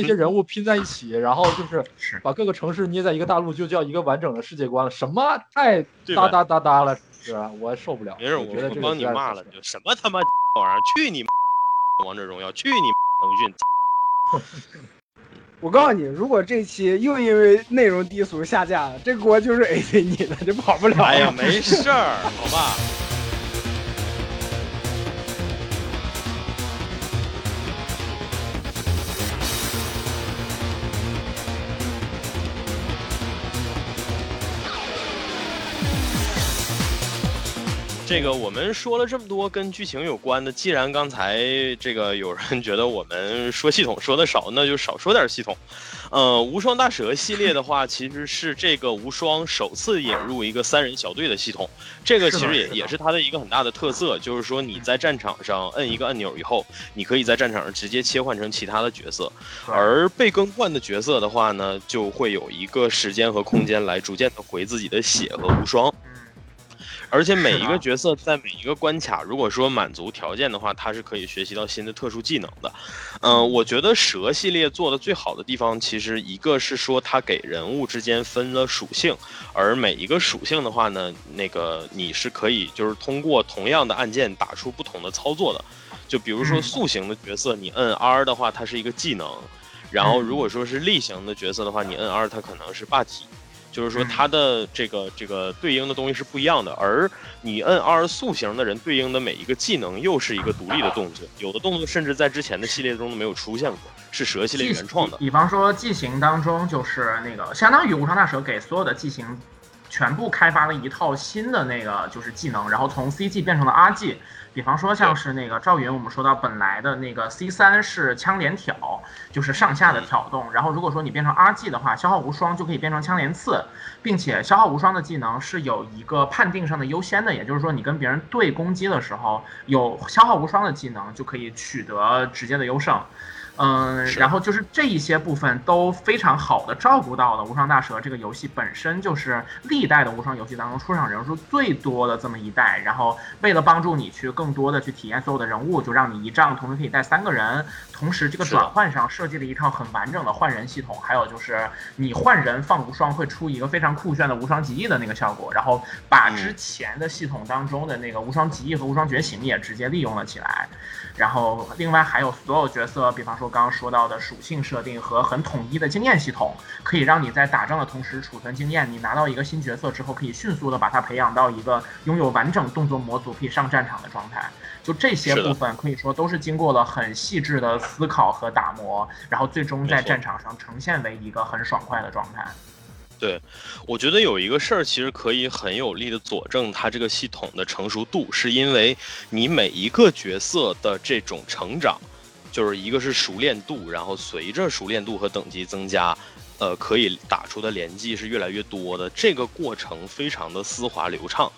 那些人物拼在一起，然后就是是把各个城市捏在一个大陆，就叫一个完整的世界观了。什么太哒哒哒哒了，是吧？我受不了。没事，我觉得我我帮你骂了，就什么他妈玩意儿，去你妈王者荣耀，去你妈腾讯，我告诉你，如果这期又因为内容低俗下架，这锅就是 AC 你的，就跑不了。哎呀，没事儿，好吧。这个我们说了这么多跟剧情有关的，既然刚才这个有人觉得我们说系统说的少，那就少说点系统。呃，无双大蛇系列的话，其实是这个无双首次引入一个三人小队的系统，这个其实也是也是它的一个很大的特色，就是说你在战场上摁一个按钮以后，你可以在战场上直接切换成其他的角色，而被更换的角色的话呢，就会有一个时间和空间来逐渐的回自己的血和无双。嗯而且每一个角色在每一个关卡，如果说满足条件的话，它是可以学习到新的特殊技能的。嗯、我觉得蛇系列做的最好的地方，其实一个是说它给人物之间分了属性，而每一个属性的话呢，那个你是可以就是通过同样的按键打出不同的操作的。就比如说塑形的角色，你摁 R 的话，它是一个技能；然后嗯如果说是力型的角色的话，你摁 R 它可能是霸体。就是说嗯它的这个这个对应的东西是不一样的，而你摁 R 速型的人对应的每一个技能又是一个独立的动作，有的动作甚至在之前的系列中都没有出现过，是蛇系列原创的。比比方说技型当中，就是那个相当于无双大蛇给所有的技型全部开发了一套新的那个就是技能，然后从 CG 变成了 RG。比方说像是那个赵云，我们说到本来的那个 C 三是枪连挑，就是上下的挑动。然后如果说你变成 RG 的话，消耗无双就可以变成枪连刺，并且消耗无双的技能是有一个判定上的优先的，也就是说你跟别人对攻击的时候，有消耗无双的技能就可以取得直接的优胜。嗯，然后就是这一些部分都非常好的照顾到了无双大蛇这个游戏本身就是历代的无双游戏当中出场人数最多的这么一代。然后为了帮助你去更更多的去体验所有的人物，就让你一仗同时可以带三个人，同时这个转换上设计了一套很完整的换人系统，还有就是你换人放无双会出一个非常酷炫的无双极意的那个效果，然后把之前的系统当中的那个无双极意和无双觉醒也直接利用了起来。然后另外还有所有角色，比方说刚刚说到的属性设定和很统一的经验系统，可以让你在打仗的同时储存经验。你拿到一个新角色之后，可以迅速的把它培养到一个拥有完整动作模组可以上战场的状态。就这些部分可以说都是经过了很细致的思考和打磨，然后最终在战场上呈现为一个很爽快的状态。对我觉得有一个事儿其实可以很有力的佐证它这个系统的成熟度，是因为你每一个角色的这种成长，就是一个是熟练度，然后随着熟练度和等级增加，呃，可以打出的连击是越来越多的，这个过程非常的丝滑流畅。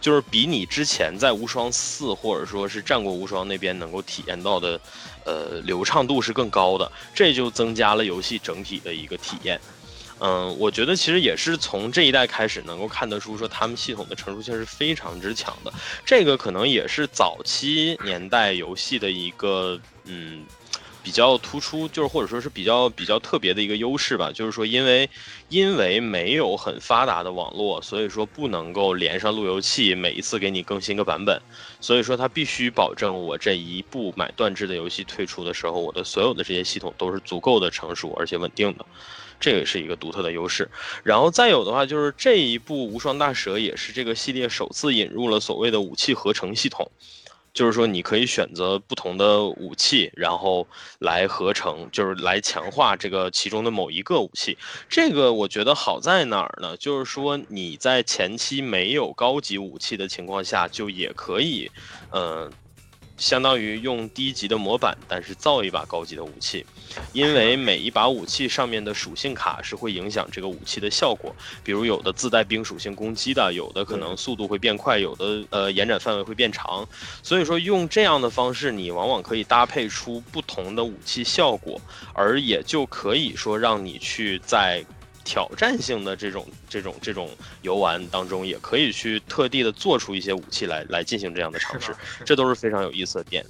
就是比你之前在无双四或者说是战国无双那边能够体验到的，呃，流畅度是更高的，这就增加了游戏整体的一个体验。嗯，我觉得其实也是从这一代开始能够看得出，说他们系统的成熟性是非常之强的。这个可能也是早期年代游戏的一个嗯比较突出，就是或者说是比较比较特别的一个优势吧。就是说，因为因为没有很发达的网络，所以说不能够连上路由器，每一次给你更新个版本，所以说它必须保证我这一部买断制的游戏推出的时候，我的所有的这些系统都是足够的成熟而且稳定的。这个是一个独特的优势，然后再有的话就是这一部《无双大蛇》也是这个系列首次引入了所谓的武器合成系统，就是说你可以选择不同的武器，然后来合成，就是来强化这个其中的某一个武器。这个我觉得好在哪儿呢？就是说你在前期没有高级武器的情况下，就也可以，呃。相当于用低级的模板，但是造一把高级的武器，因为 每一把武器上面的属性卡是会影响这个武器的效果。比如有的自带冰属性攻击的，有的可能速度会变快，有的呃延展范围会变长。所以说用这样的方式，你往往可以搭配出不同的武器效果，而也就可以说让你去在。挑战性的这种这种这种游玩当中，也可以去特地的做出一些武器来来进行这样的尝试这都是非常有意思的点。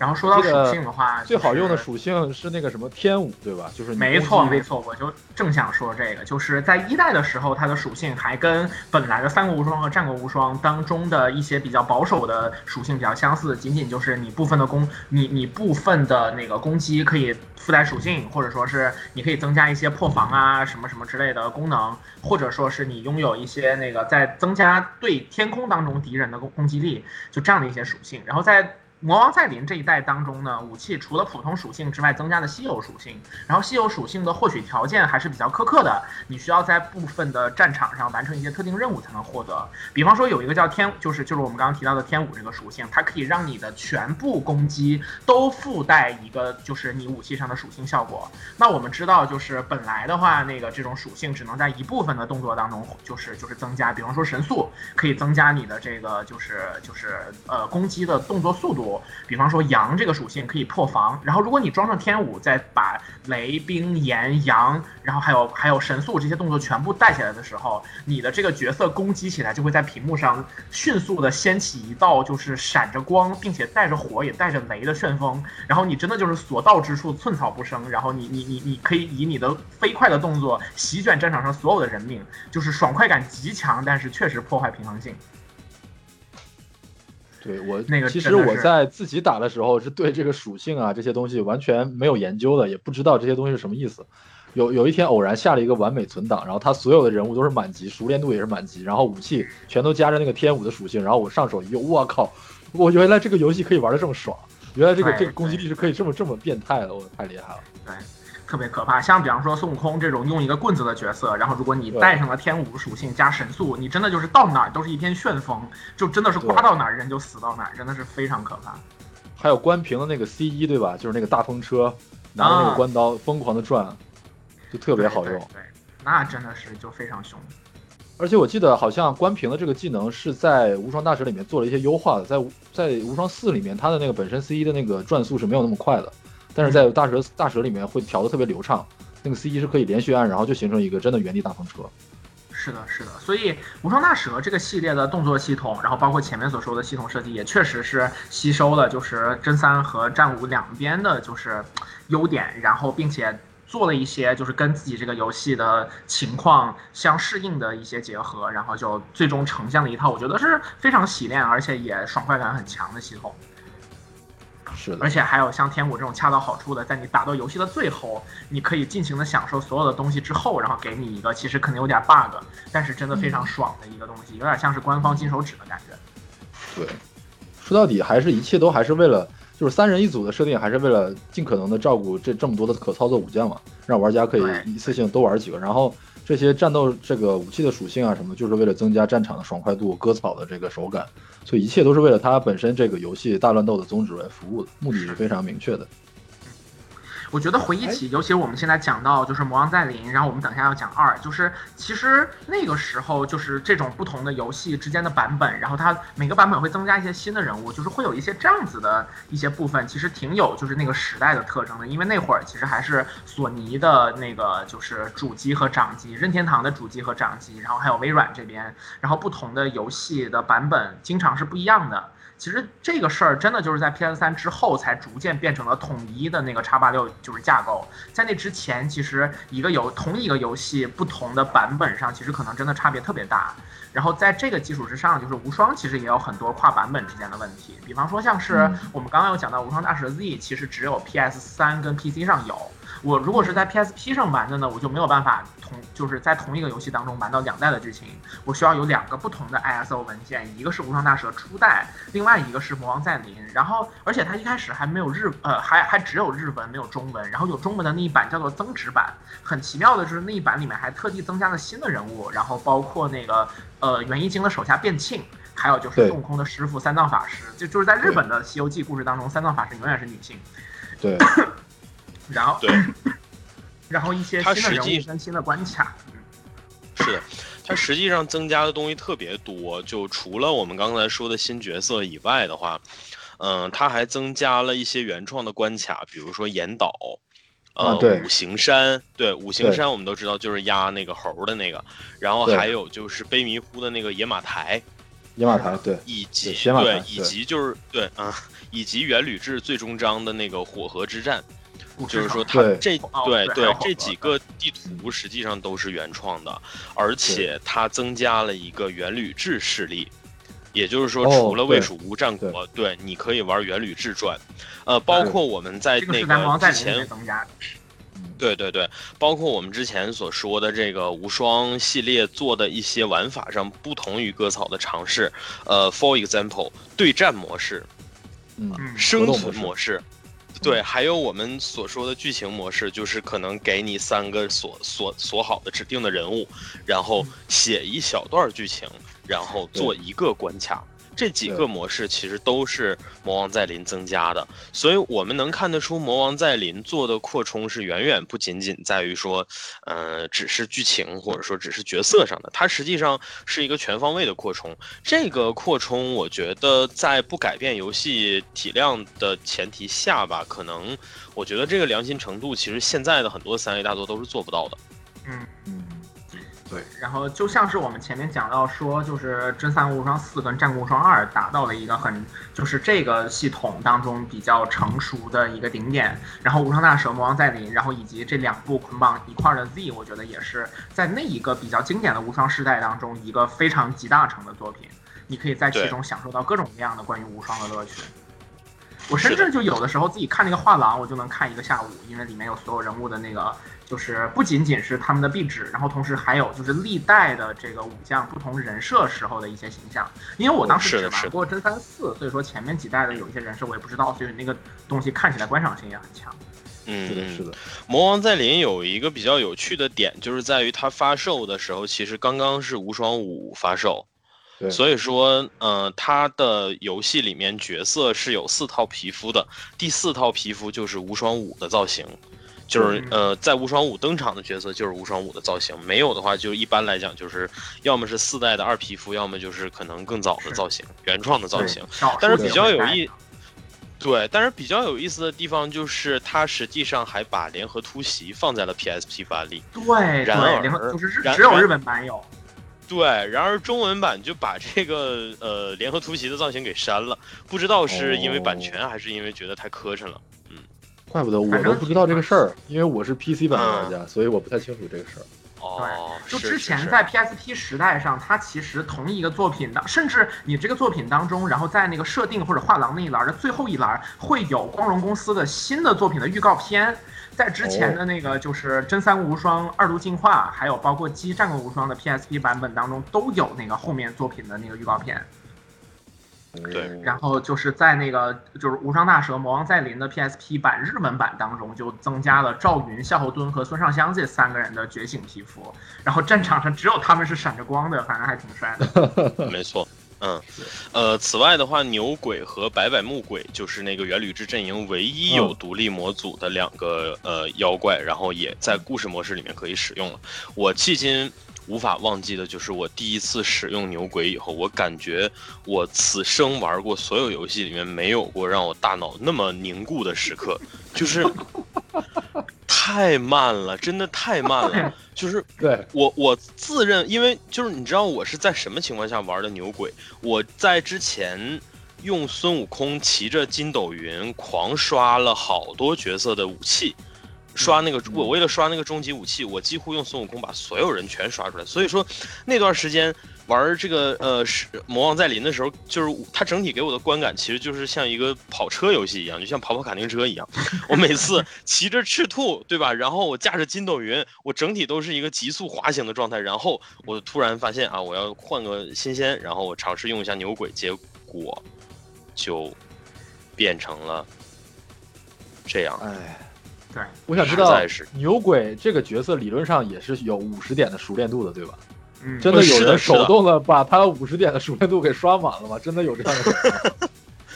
然后说到属性的话，最好用的属性是那个什么天舞，对吧？就是没错没错，我就正想说这个，就是在一代的时候，它的属性还跟本来的三国无双和战国无双当中的一些比较保守的属性比较相似，仅仅就是你部分的攻，你你部分的那个攻击可以附带属性，或者说是你可以增加一些破防啊什么什么之类的功能，或者说是你拥有一些那个在增加对天空当中敌人的攻攻击力，就这样的一些属性，然后在。魔王再临这一代当中呢，武器除了普通属性之外，增加了稀有属性。然后稀有属性的获取条件还是比较苛刻的，你需要在部分的战场上完成一些特定任务才能获得。比方说有一个叫天，就是就是我们刚刚提到的天舞这个属性，它可以让你的全部攻击都附带一个就是你武器上的属性效果。那我们知道，就是本来的话，那个这种属性只能在一部分的动作当中就是就是增加，比方说神速可以增加你的这个就是就是呃攻击的动作速度。比方说阳这个属性可以破防，然后如果你装上天舞，再把雷、冰、炎、阳，然后还有还有神速这些动作全部带起来的时候，你的这个角色攻击起来就会在屏幕上迅速的掀起一道就是闪着光，并且带着火也带着雷的旋风，然后你真的就是所到之处寸草不生，然后你你你你可以以你的飞快的动作席卷战场上所有的人命，就是爽快感极强，但是确实破坏平衡性。对我那个其实我在自己打的时候是对这个属性啊这些东西完全没有研究的，也不知道这些东西是什么意思。有有一天偶然下了一个完美存档，然后他所有的人物都是满级，熟练度也是满级，然后武器全都加着那个天武的属性，然后我上手一用，我靠，我原来这个游戏可以玩的这么爽，原来这个这个攻击力是可以这么这么变态的，我太厉害了。对，特别可怕。像比方说孙悟空这种用一个棍子的角色，然后如果你带上了天武属性加神速，你真的就是到哪儿都是一片旋风，就真的是刮到哪儿人就死到哪儿，真的是非常可怕。还有关平的那个 C 一对吧？就是那个大风车，拿着那个啊关刀疯狂的转，就特别好用。对对对，那真的是就非常凶。而且我记得好像关平的这个技能是在无双大蛇里面做了一些优化的，在在无双四里面，它的那个本身 C 一的那个转速是没有那么快的，但是在大蛇大蛇里面会调的特别流畅，那个 C 一是可以连续按，然后就形成一个真的原地大风车。是的，是的，所以无双大蛇这个系列的动作系统，然后包括前面所说的系统设计，也确实是吸收了就是真三和战五两边的就是优点，然后并且做了一些就是跟自己这个游戏的情况相适应的一些结合，然后就最终呈现了一套我觉得是非常洗练而且也爽快感很强的系统。是的。而，且还有像天谷这种恰到好处的，在你打到游戏的最后，你可以尽情的享受所有的东西之后，然后给你一个其实可能有点 bug，但是真的非常爽的一个东西，有点像是官方金手指的感觉。对，说到底还是一切都还是为了，就是三人一组的设定，还是为了尽可能的照顾这这么多的可操作武将嘛，让玩家可以一次性多玩几个，然后这些战斗这个武器的属性啊什么，就是为了增加战场的爽快度、割草的这个手感，所以一切都是为了它本身这个游戏大乱斗的宗旨来服务的，目的是非常明确的。我觉得回忆起，尤其是我们现在讲到就是《魔王再临》，然后我们等一下要讲二，就是其实那个时候就是这种不同的游戏之间的版本，然后它每个版本会增加一些新的人物，就是会有一些这样子的一些部分，其实挺有就是那个时代的特征的，因为那会儿其实还是索尼的那个就是主机和掌机，任天堂的主机和掌机，然后还有微软这边，然后不同的游戏的版本经常是不一样的。其实这个事儿真的就是在 PS 三之后才逐渐变成了统一的那个叉八六就是架构，在那之前，其实一个游同一个游戏不同的版本上，其实可能真的差别特别大。然后在这个基础之上，就是无双其实也有很多跨版本之间的问题，比方说像是嗯我们刚刚有讲到无双大蛇 Z，其实只有 PS 三跟 PC 上有。我如果是在 PSP 上玩的呢，我就没有办法同就是在同一个游戏当中玩到两代的剧情，我需要有两个不同的 ISO 文件，一个是无双大蛇初代，另外一个是魔王再临。然后，而且它一开始还没有日呃，还还只有日文没有中文，然后有中文的那一版叫做增值版。很奇妙的就是那一版里面还特地增加了新的人物，然后包括那个呃元一京的手下变庆。还有就是孙悟空的师傅三藏法师，就就是在日本的《西游记》故事当中，三藏法师永远是女性。对，然后，对，然后一些新的人它实际物跟新的关卡，嗯是的，它实际上增加的东西特别多，就除了我们刚才说的新角色以外的话，嗯、它还增加了一些原创的关卡，比如说岩岛。呃，啊对五行山，对，五行山我们都知道就是压那个猴的那个，然后还有就是悲迷糊的那个野马台，野马台对，以及对对以及就是对啊，以及元吕志最终章的那个火河之战，就是说它这哦对对这几个地图实际上都是原创的，而且它增加了一个元吕制势力。也就是说，哦除了魏蜀吴战国，对，你可以玩元吕志传，呃，包括我们在那个之前。对对对，包括我们之前所说的这个无双系列做的一些玩法上不同于割草的尝试，呃，for example，对战模式、嗯，嗯，生动模式存模式，对，还有我们所说的剧情模式，就是可能给你三个锁锁锁好的指定的人物，然后写一小段剧情，然后做一个关卡。这几个模式其实都是魔王再临增加的，所以我们能看得出魔王再临做的扩充是远远不仅仅在于说，呃，只是剧情或者说只是角色上的，它实际上是一个全方位的扩充。这个扩充，我觉得在不改变游戏体量的前提下吧，可能我觉得这个良心程度，其实现在的很多三 A 大作都是做不到的。嗯，嗯，然后就像是我们前面讲到说，就是《真三国无双四》跟《战国无双二》达到了一个很，就是这个系统当中比较成熟的一个顶点。然后《无双大蛇》《魔王再临》，然后以及这两部捆绑一块儿的 Z，我觉得也是在那一个比较经典的无双时代当中一个非常集大成的作品。你可以在其中享受到各种各样的关于无双的乐趣。我甚至就有的时候自己看那个画廊，我就能看一个下午，因为里面有所有人物的那个，就是不仅仅是他们的壁纸，然后同时还有就是历代的这个武将不同人设时候的一些形象。因为我当时只玩过真三四，所以说前面几代的有一些人设我也不知道，所以那个东西看起来观赏性也很强。嗯，是的，嗯是的，魔王再临有一个比较有趣的点，就是在于它发售的时候，其实刚刚是无双五发售，对，所以说，呃，它的游戏里面角色是有四套皮肤的，第四套皮肤就是无双五的造型，就是嗯呃，在无双五登场的角色就是无双五的造型，没有的话，就一般来讲就是要么是四代的二皮肤，要么就是可能更早的造型，原创的造型。但是比较有意对，但是比较有意思的地方就是，它实际上还把联合突袭放在了 PSP 版里。对然而然只有日本版有。对，然而中文版就把这个呃联合突袭的造型给删了，不知道是因为版权还是因为觉得太磕碜了。怪不得我都不知道这个事儿，因为我是 PC 版的玩家，所以我不太清楚这个事儿。哦，就之前在 PSP 时代上，它其实同一个作品的，甚至你这个作品当中，然后在那个设定或者画廊那一栏的最后一栏，会有光荣公司的新的作品的预告片。在之前的那个就是《真三国无双二度进化》，还有包括《机战国无双》的 PSP 版本当中，都有那个后面作品的那个预告片。对哦然后就是在那个就是《无双大蛇魔王再临》的 PSP 版日文版当中，就增加了赵云、夏侯惇和孙尚香这三个人的觉醒皮肤，然后战场上只有他们是闪着光的，反正还挺帅的。没错。嗯，呃，此外的话，牛鬼和白百目鬼就是那个元吕之阵营唯一有嗯独立模组的两个、呃妖怪，然后也在故事模式里面可以使用了。我迄今无法忘记的就是我第一次使用牛鬼以后，我感觉我此生玩过所有游戏里面没有过让我大脑那么凝固的时刻，就是太慢了，真的太慢了，就是对，我我自认，因为就是你知道我是在什么情况下玩的牛鬼？我在之前用孙悟空骑着筋斗云狂刷了好多角色的武器，刷那个我为了刷那个终极武器，我几乎用孙悟空把所有人全刷出来。所以说那段时间玩这个呃是魔王再临的时候，就是它整体给我的观感其实就是像一个跑车游戏一样，就像跑跑卡丁车一样。我每次骑着赤兔，对吧？然后我驾着筋斗云，我整体都是一个急速滑行的状态。然后我突然发现啊，我要换个新鲜，然后我尝试用一下牛鬼，结果就变成了这样。哎，对，我想知道牛鬼这个角色理论上也是有五十点的熟练度的，对吧？嗯，真的有人手动的把他五十点的熟练度给刷满了吗？真的有这样的？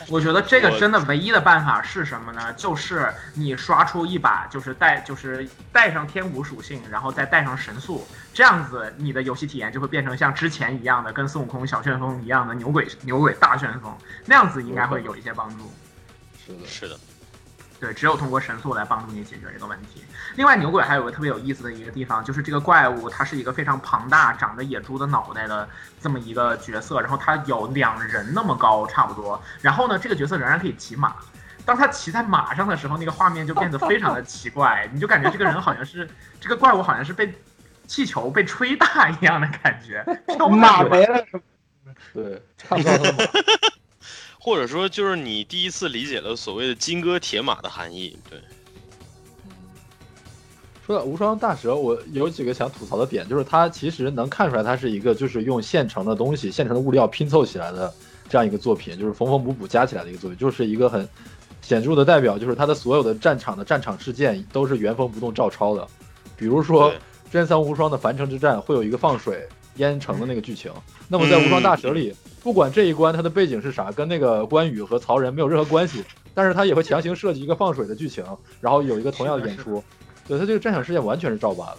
我觉得这个真的唯一的办法是什么呢？就是你刷出一把，就是带就是带上天武属性，然后再带上神速，这样子你的游戏体验就会变成像之前一样的，跟孙悟空小旋风一样的牛鬼牛鬼大旋风，那样子应该会有一些帮助。是的，是的，对，只有通过神速来帮助你解决这个问题。另外，牛鬼还有个特别有意思的一个地方，就是这个怪物它是一个非常庞大、长着野猪的脑袋的这么一个角色，然后它有两人那么高，差不多。然后呢，这个角色仍然可以骑马。当他骑在马上的时候，那个画面就变得非常的奇怪，你就感觉这个人好像是这个怪物，好像是被气球被吹大一样的感觉。马没了，对，差不到他的马。或者说，就是你第一次理解了所谓的金戈铁马的含义。对，说到无双大蛇，我有几个想吐槽的点，就是它其实能看出来，它是一个就是用现成的东西、现成的物料拼凑起来的这样一个作品，就是缝缝补补加起来的一个作品，就是一个很显著的代表，就是它的所有的战场的战场事件都是原封不动照抄的。比如说真三无双的樊城之战会有一个放水淹城的那个剧情，那么在无双大蛇里。不管这一关它的背景是啥，跟那个关羽和曹仁没有任何关系，但是他也会强行设计一个放水的剧情，然后有一个同样的演出。对他这个战场事件完全是照搬的，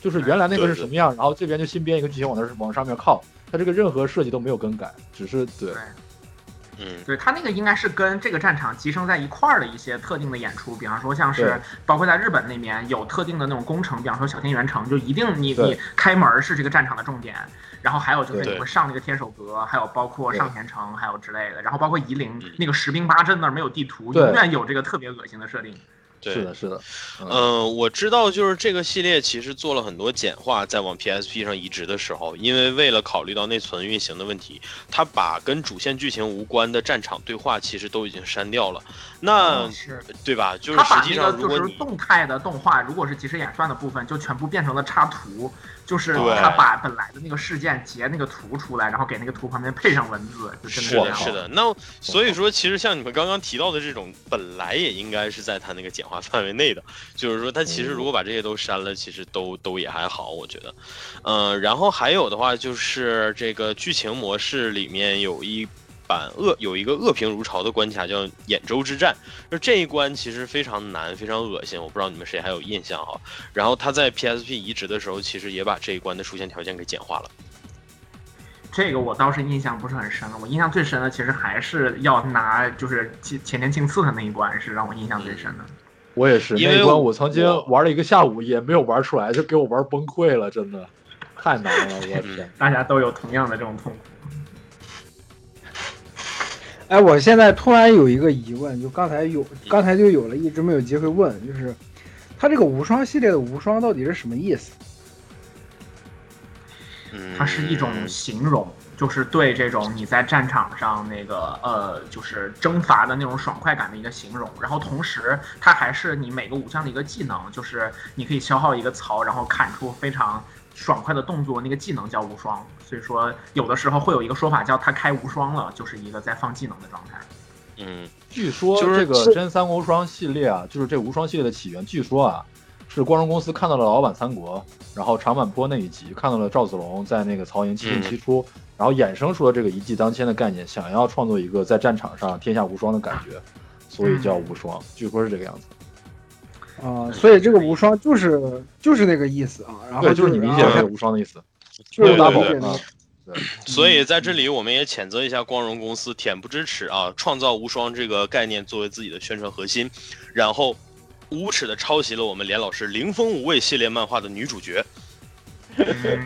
就是原来那个是什么样，然后这边就新编一个剧情往那往上面靠，他这个任何设计都没有更改，只是对。嗯，对他那个应该是跟这个战场集成在一块儿的一些特定的演出，比方说像是包括在日本那边有特定的那种工程，比方说小天原城，就一定你你开门是这个战场的重点。然后还有就是你会上那个天守阁，还有包括上田城，还有之类的。然后包括夷陵那个十兵八阵那儿没有地图，永远有这个特别恶心的设定。是的，是的。嗯，我知道，就是这个系列其实做了很多简化，在往 PSP 上移植的时候，因为为了考虑到内存运行的问题，他把跟主线剧情无关的战场对话其实都已经删掉了。那是对吧？就是实际上，如果你动态的动画，如果是即时演算的部分，就全部变成了插图。就是他把本来的那个事件截那个图出来，然后给那个图旁边配上文字，就是的，是的。那所以说，其实像你们刚刚提到的这种，本来也应该是在他那个简化范围内的。就是说，他其实如果把这些都删了，其实都都也还好，我觉得。嗯，然后还有的话就是这个剧情模式里面有一。版恶有一个恶评如潮的关卡叫兖州之战，就这一关其实非常难，非常恶心。我不知道你们谁还有印象啊。然后他在 PSP 移植的时候，其实也把这一关的出现条件给简化了。这个我倒是印象不是很深了。我印象最深的其实还是要拿就是前前田庆次的那一关是让我印象最深的。我也是那一关，我曾经玩了一个下午也没有玩出来，就给我玩崩溃了，真的太难了，我天！大家都有同样的这种痛苦。哎，我现在突然有一个疑问，就刚才有，刚才就有了，一直没有机会问，就是它这个无双系列的无双到底是什么意思？它是一种形容，就是对这种你在战场上那个呃，就是征伐的那种爽快感的一个形容。然后同时，它还是你每个武将的一个技能，就是你可以消耗一个槽，然后砍出非常爽快的动作，那个技能叫无双。所以说，有的时候会有一个说法叫他开无双了，就是一个在放技能的状态。嗯，据说这个真三国无双系列啊，就是这无双系列的起源，据说啊，是光荣公司看到了老版三国，然后长坂坡那一集，看到了赵子龙在那个曹营七进七出，然后衍生出了这个一骑当千的概念，想要创作一个在战场上天下无双的感觉，所以叫无双。据说是这个样子。啊，所以这个无双就是就是那个意思啊。然后就是你理解的无双的意思。对对对，所以在这里我们也谴责一下光荣公司，恬不知耻啊！创造无双这个概念作为自己的宣传核心，然后无耻的抄袭了我们连老师《凌风无畏》系列漫画的女主角。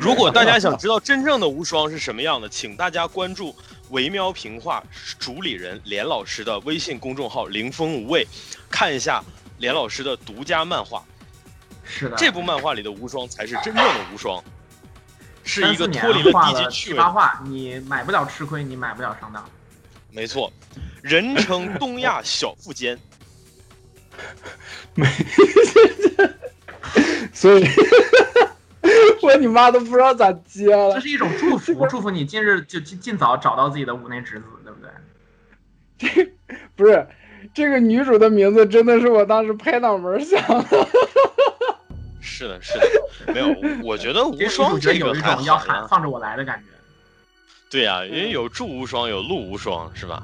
如果大家想知道真正的无双是什么样的，请大家关注维喵平话主理人连老师的微信公众号“凌风无畏”，看一下连老师的独家漫画。是的，这部漫画里的无双才是真正的无双。是一个脱离了低级趣味。话，你买不了吃亏，你买不了上当。没错，人称东亚小富坚。没，所以，我你妈都不知道咋接了。这是一种祝福，祝福你近日就尽尽早找到自己的五内之子，对不对？这 不是这个女主的名字，真的是我当时拍脑门想的。是的，是的，没有，我觉得无双这个还要喊放着我来的感觉。对呀，因为有祝无双，有陆无双，是吧？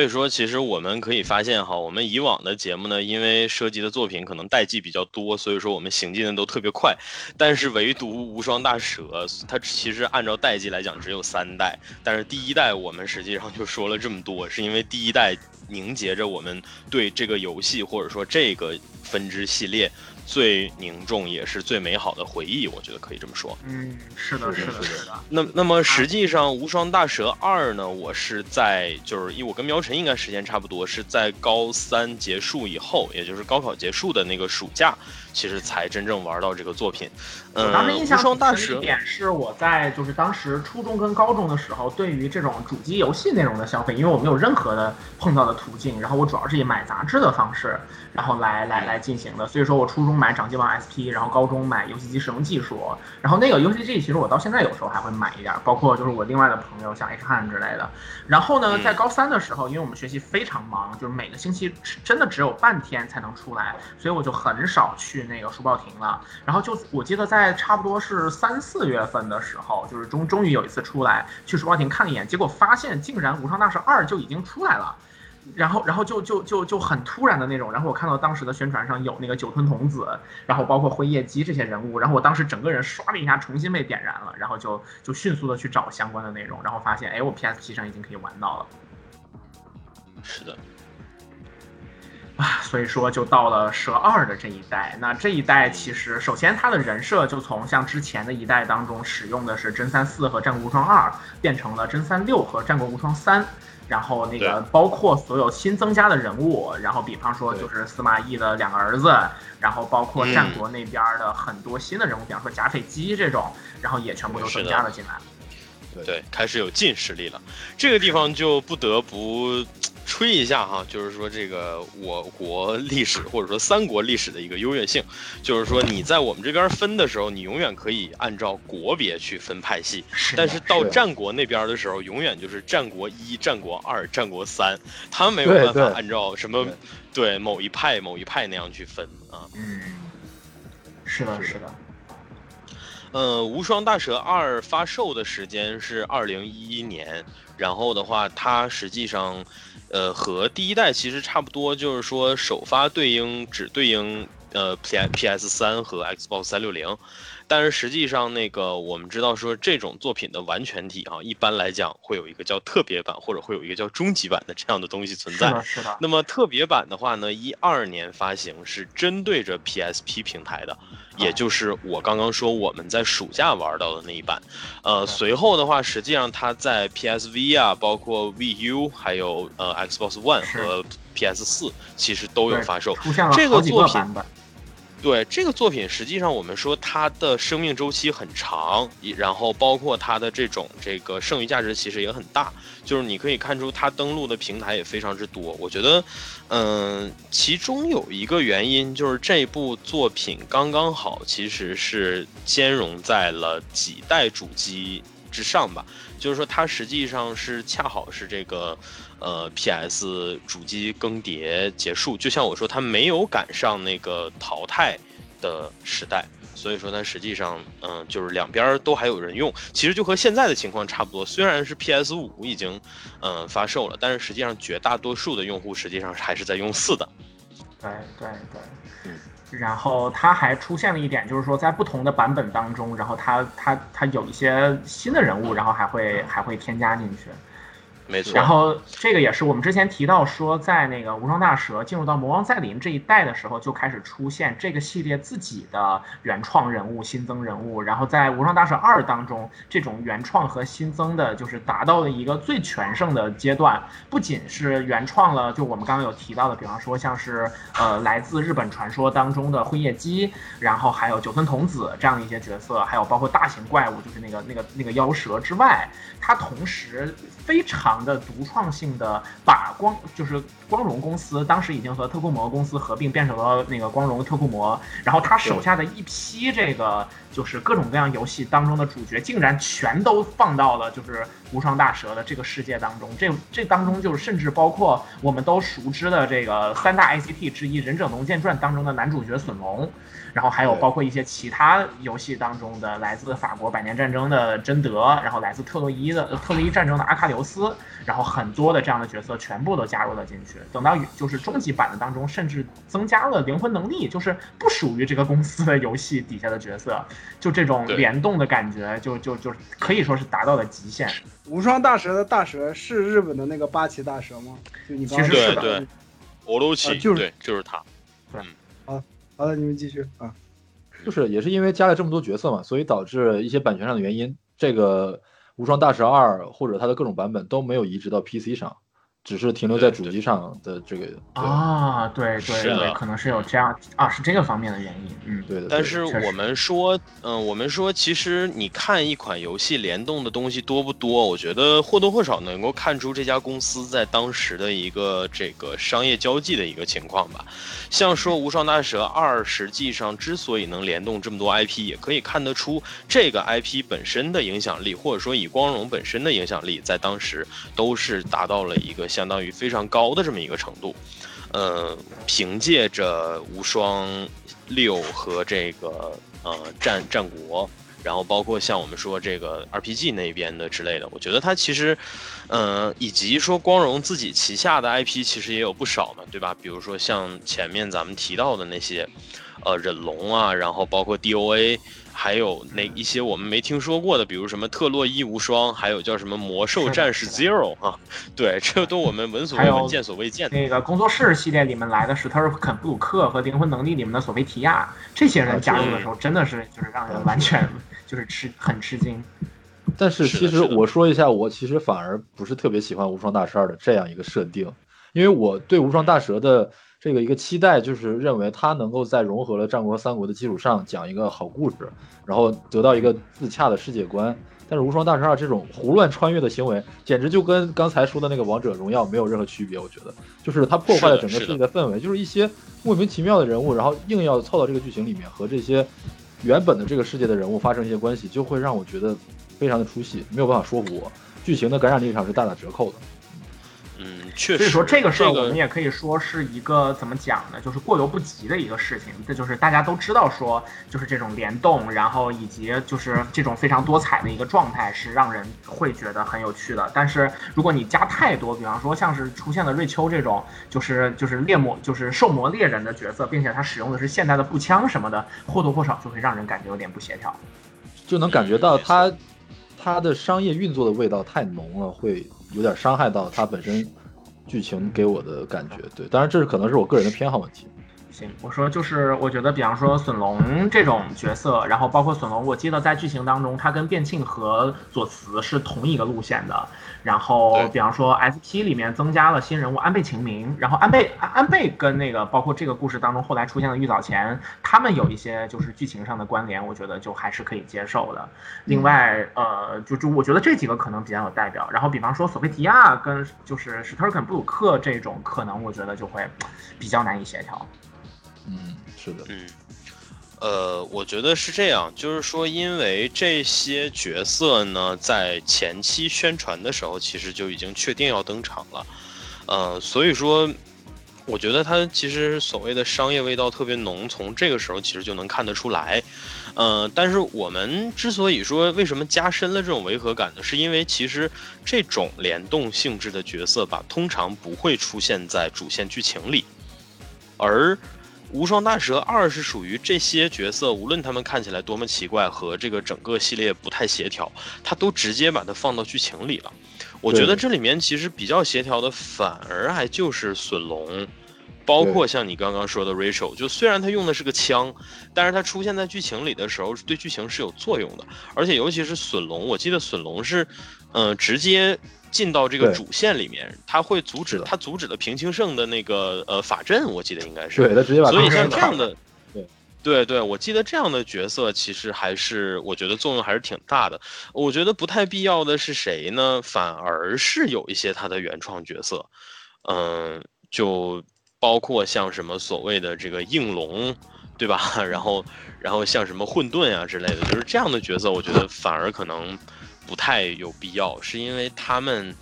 所以说，其实我们可以发现哈，我们以往的节目呢，因为涉及的作品可能代际比较多，所以说我们行进的都特别快。但是唯独无双大蛇，它其实按照代际来讲只有三代，但是第一代我们实际上就说了这么多，是因为第一代凝结着我们对这个游戏或者说这个分支系列。最凝重也是最美好的回忆，我觉得可以这么说。嗯，是的，是的，是的。那那么实际上，《无双大蛇二》呢，我是在就是因为我跟苗晨应该时间差不多，是在高三结束以后，也就是高考结束的那个暑假。其实才真正玩到这个作品。嗯，当时印象深的一点是我在就是当时初中跟高中的时候，对于这种主机游戏内容的消费，因为我没有任何的碰到的途径，然后我主要是以买杂志的方式，然后来来来进行的。所以说我初中买掌机王 SP，然后高中买游戏机使用技术，然后那个游戏机其实我到现在有时候还会买一点，包括就是我另外的朋友像 H 汉之类的。然后呢，在高三的时候，因为我们学习非常忙，就是每个星期真的只有半天才能出来，所以我就很少去去那个书报亭了。然后就我记得在差不多是三四月份的时候，就是终终于有一次出来去书报亭看了一眼，结果发现竟然《无双大蛇二》就已经出来了。然后，然后就就就就很突然的那种。然后我看到当时的宣传上有那个九吞童子，然后包括辉夜姬这些人物。然后我当时整个人唰的一下重新被点燃了，然后就就迅速的去找相关的内容，然后发现，哎，我 PSP 上已经可以玩到了。是的。啊，所以说就到了蛇二的这一代。那这一代其实，首先它的人设就从像之前的一代当中使用的是真三四和战国无双二，变成了真三六和战国无双三。然后那个包括所有新增加的人物，然后比方说就是司马懿的两个儿子，然后包括战国那边的很多新的人物，比方说贾斐基这种，然后也全部都增加了进来。对，开始有近实力了。这个地方就不得不。吹一下哈，就是说这个我国历史或者说三国历史的一个优越性，就是说你在我们这边分的时候，你永远可以按照国别去分派系，但是到战国那边的时候，永远就是战国一、战国二、战国三，他们没有办法按照什么对某一派某一派那样去分啊。嗯，是的，是的。呃，无双大蛇二发售的时间是二零一一年，然后的话，它实际上。呃，和第一代其实差不多，就是说首发对应只对应呃 P P S 三和 Xbox 三六零，但是实际上那个我们知道说这种作品的完全体啊，一般来讲会有一个叫特别版或者会有一个叫终极版的这样的东西存在。是的，是的。那么特别版的话呢，一二年发行是针对着 P S P 平台的。也就是我刚刚说我们在暑假玩到的那一版，呃，随后的话，实际上它在 PSV 啊，包括 VU，还有呃 Xbox One 和 PS 四，其实都有发售。这个作品。对这个作品，实际上我们说它的生命周期很长，然后包括它的这种这个剩余价值其实也很大，就是你可以看出它登录的平台也非常之多。我觉得，嗯，其中有一个原因就是这部作品刚刚好，其实是兼容在了几代主机之上吧。就是说，它实际上是恰好是这个，呃，P.S. 主机更迭结束，就像我说，它没有赶上那个淘汰的时代，所以说它实际上，嗯，就是两边都还有人用，其实就和现在的情况差不多。虽然是 P.S. 五已经，嗯，发售了，但是实际上绝大多数的用户实际上还是在用四的。对对对，嗯。然后它还出现了一点，就是说在不同的版本当中，然后它它它有一些新的人物，然后还会还会添加进去。没错，然后这个也是我们之前提到说，在那个无双大蛇进入到魔王再临这一代的时候，就开始出现这个系列自己的原创人物、新增人物。然后在无双大蛇二当中，这种原创和新增的，就是达到了一个最全盛的阶段。不仅是原创了，就我们刚刚有提到的，比方说像是呃来自日本传说当中的辉夜姬，然后还有九村童子这样的一些角色，还有包括大型怪物，就是那个那个那个妖蛇之外，它同时非常。的独创性的把光就是光荣公司当时已经和特库摩公司合并变成了那个光荣特库摩，然后他手下的一批这个就是各种各样游戏当中的主角，竟然全都放到了就是无双大蛇的这个世界当中。这这当中就是甚至包括我们都熟知的这个三大 ICT 之一《忍者龙剑传》当中的男主角隼龙。然后还有包括一些其他游戏当中的来自法国百年战争的贞德，然后来自特洛伊的特洛伊战争的阿喀琉斯，然后很多的这样的角色全部都加入了进去。等到就是终极版的当中，甚至增加了灵魂能力，就是不属于这个公司的游戏底下的角色，就这种联动的感觉，就就就可以说是达到了极限。无双大蛇的大蛇是日本的那个八岐大蛇吗？就你刚刚其实是说的欧罗奇，啊就是对，就是他。好了，你们继续啊。就是也是因为加了这么多角色嘛，所以导致一些版权上的原因，这个《无双大蛇二》或者它的各种版本都没有移植到 PC 上，只是停留在主机上的这个。啊，对对对，可能是有这样啊，是这个方面的原因，嗯。对的。但是我们说，嗯、我们说，其实你看一款游戏联动的东西多不多？我觉得或多或少能够看出这家公司在当时的一个这个商业交际的一个情况吧。像说《无双大蛇二》，实际上之所以能联动这么多 IP，也可以看得出这个 IP 本身的影响力，或者说以光荣本身的影响力，在当时都是达到了一个相当于非常高的这么一个程度。呃，凭借着无双六和这个呃战战国，然后包括像我们说这个 RPG 那边的之类的，我觉得它其实，呃，以及说光荣自己旗下的 IP 其实也有不少嘛，对吧？比如说像前面咱们提到的那些，呃，忍龙啊，然后包括 DOA。还有那一些我们没听说过的，比如什么特洛伊无双，还有叫什么魔兽战士 Zero 啊，对，这都我们闻所未闻、见所未见的。那个工作室系列里面来的史特尔肯布鲁克和灵魂能力里面的索菲提亚，这些人加入的时候，真的是就是让人完全就是吃很吃惊。但是其实我说一下，我其实反而不是特别喜欢无双大蛇二的这样一个设定，因为我对无双大蛇的这个一个期待就是认为他能够在融合了战国三国的基础上讲一个好故事，然后得到一个自洽的世界观。但是无双大蛇二这种胡乱穿越的行为，简直就跟刚才说的那个王者荣耀没有任何区别。我觉得，就是它破坏了整个世界的氛围，就是一些莫名其妙的人物，然后硬要凑到这个剧情里面，和这些原本的这个世界的人物发生一些关系，就会让我觉得非常的出戏，没有办法说服我。剧情的感染力上是大打折扣的。嗯，确实。所以说这个事儿，我们也可以说是一个怎么讲呢？就是过犹不及的一个事情。这就是大家都知道说，就是这种联动，然后以及就是这种非常多彩的一个状态，是让人会觉得很有趣的。但是如果你加太多，比方说像是出现了瑞秋这种，就是就是猎魔，就是兽魔猎人的角色，并且他使用的是现代的步枪什么的，或多或少就会让人感觉有点不协调。就能感觉到嗯没错它它的商业运作的味道太浓了，会有点伤害到它本身剧情给我的感觉。对，当然这是可能是我个人的偏好问题。行，我说就是，我觉得，比方说隼龙这种角色，然后包括隼龙，我记得在剧情当中，他跟卞庆和左慈是同一个路线的。然后，比方说 SP 里面增加了新人物安倍晴明，然后安倍安安倍跟那个包括这个故事当中后来出现的玉藻前，他们有一些就是剧情上的关联，我觉得就还是可以接受的。另外，呃，就就我觉得这几个可能比较有代表。然后，比方说索菲提亚跟就是史特尔肯布鲁克这种，可能我觉得就会比较难以协调。嗯，是的，嗯，呃，我觉得是这样，就是说，因为这些角色呢，在前期宣传的时候，其实就已经确定要登场了，呃，所以说，我觉得它其实所谓的商业味道特别浓，从这个时候其实就能看得出来。呃，但是我们之所以说为什么加深了这种违和感呢？是因为其实这种联动性质的角色吧，通常不会出现在主线剧情里，而无双大蛇二是属于这些角色，无论他们看起来多么奇怪，和这个整个系列不太协调，他都直接把它放到剧情里了。我觉得这里面其实比较协调的，反而还就是隼龙，包括像你刚刚说的 Rachel，就虽然他用的是个枪，但是他出现在剧情里的时候，对剧情是有作用的。而且尤其是隼龙，我记得隼龙是，嗯、直接进到这个主线里面，他会阻止他阻止了平清盛的那个呃法阵，我记得应该是。对他直接把所以像这样的，对对对，我记得这样的角色其实还是我觉得作用还是挺大的。我觉得不太必要的是谁呢？反而是有一些他的原创角色，嗯，就包括像什么所谓的这个应龙，对吧？然后然后像什么混沌啊之类的，就是这样的角色，我觉得反而可能不太有必要，是因为他们。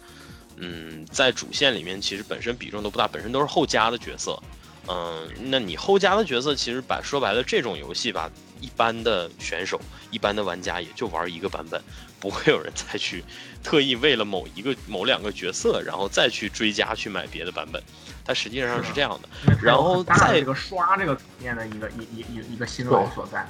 嗯，在主线里面其实本身比重都不大，本身都是后加的角色，嗯，那你后加的角色，其实把说白了，这种游戏吧，一般的选手、一般的玩家也就玩一个版本，不会有人再去特意为了某一个、某两个角色，然后再去追加去买别的版本。它实际上是这样的。然后再这个刷这个层面的一个一一一一个辛劳所在。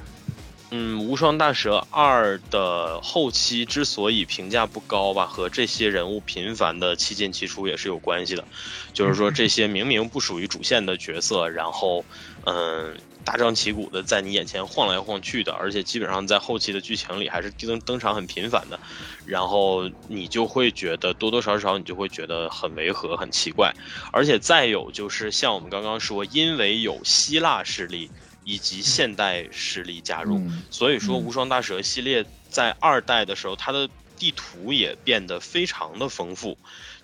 嗯，无双大蛇二的后期之所以评价不高吧，和这些人物频繁的七进七出也是有关系的。就是说，这些明明不属于主线的角色，然后，嗯，大张旗鼓的在你眼前晃来晃去的，而且基本上在后期的剧情里还是登登场很频繁的，然后你就会觉得多多少少你就会觉得很违和、很奇怪。而且再有就是像我们刚刚说，因为有希腊势力。以及现代势力加入，所以说无双大蛇系列在二代的时候，它的地图也变得非常的丰富。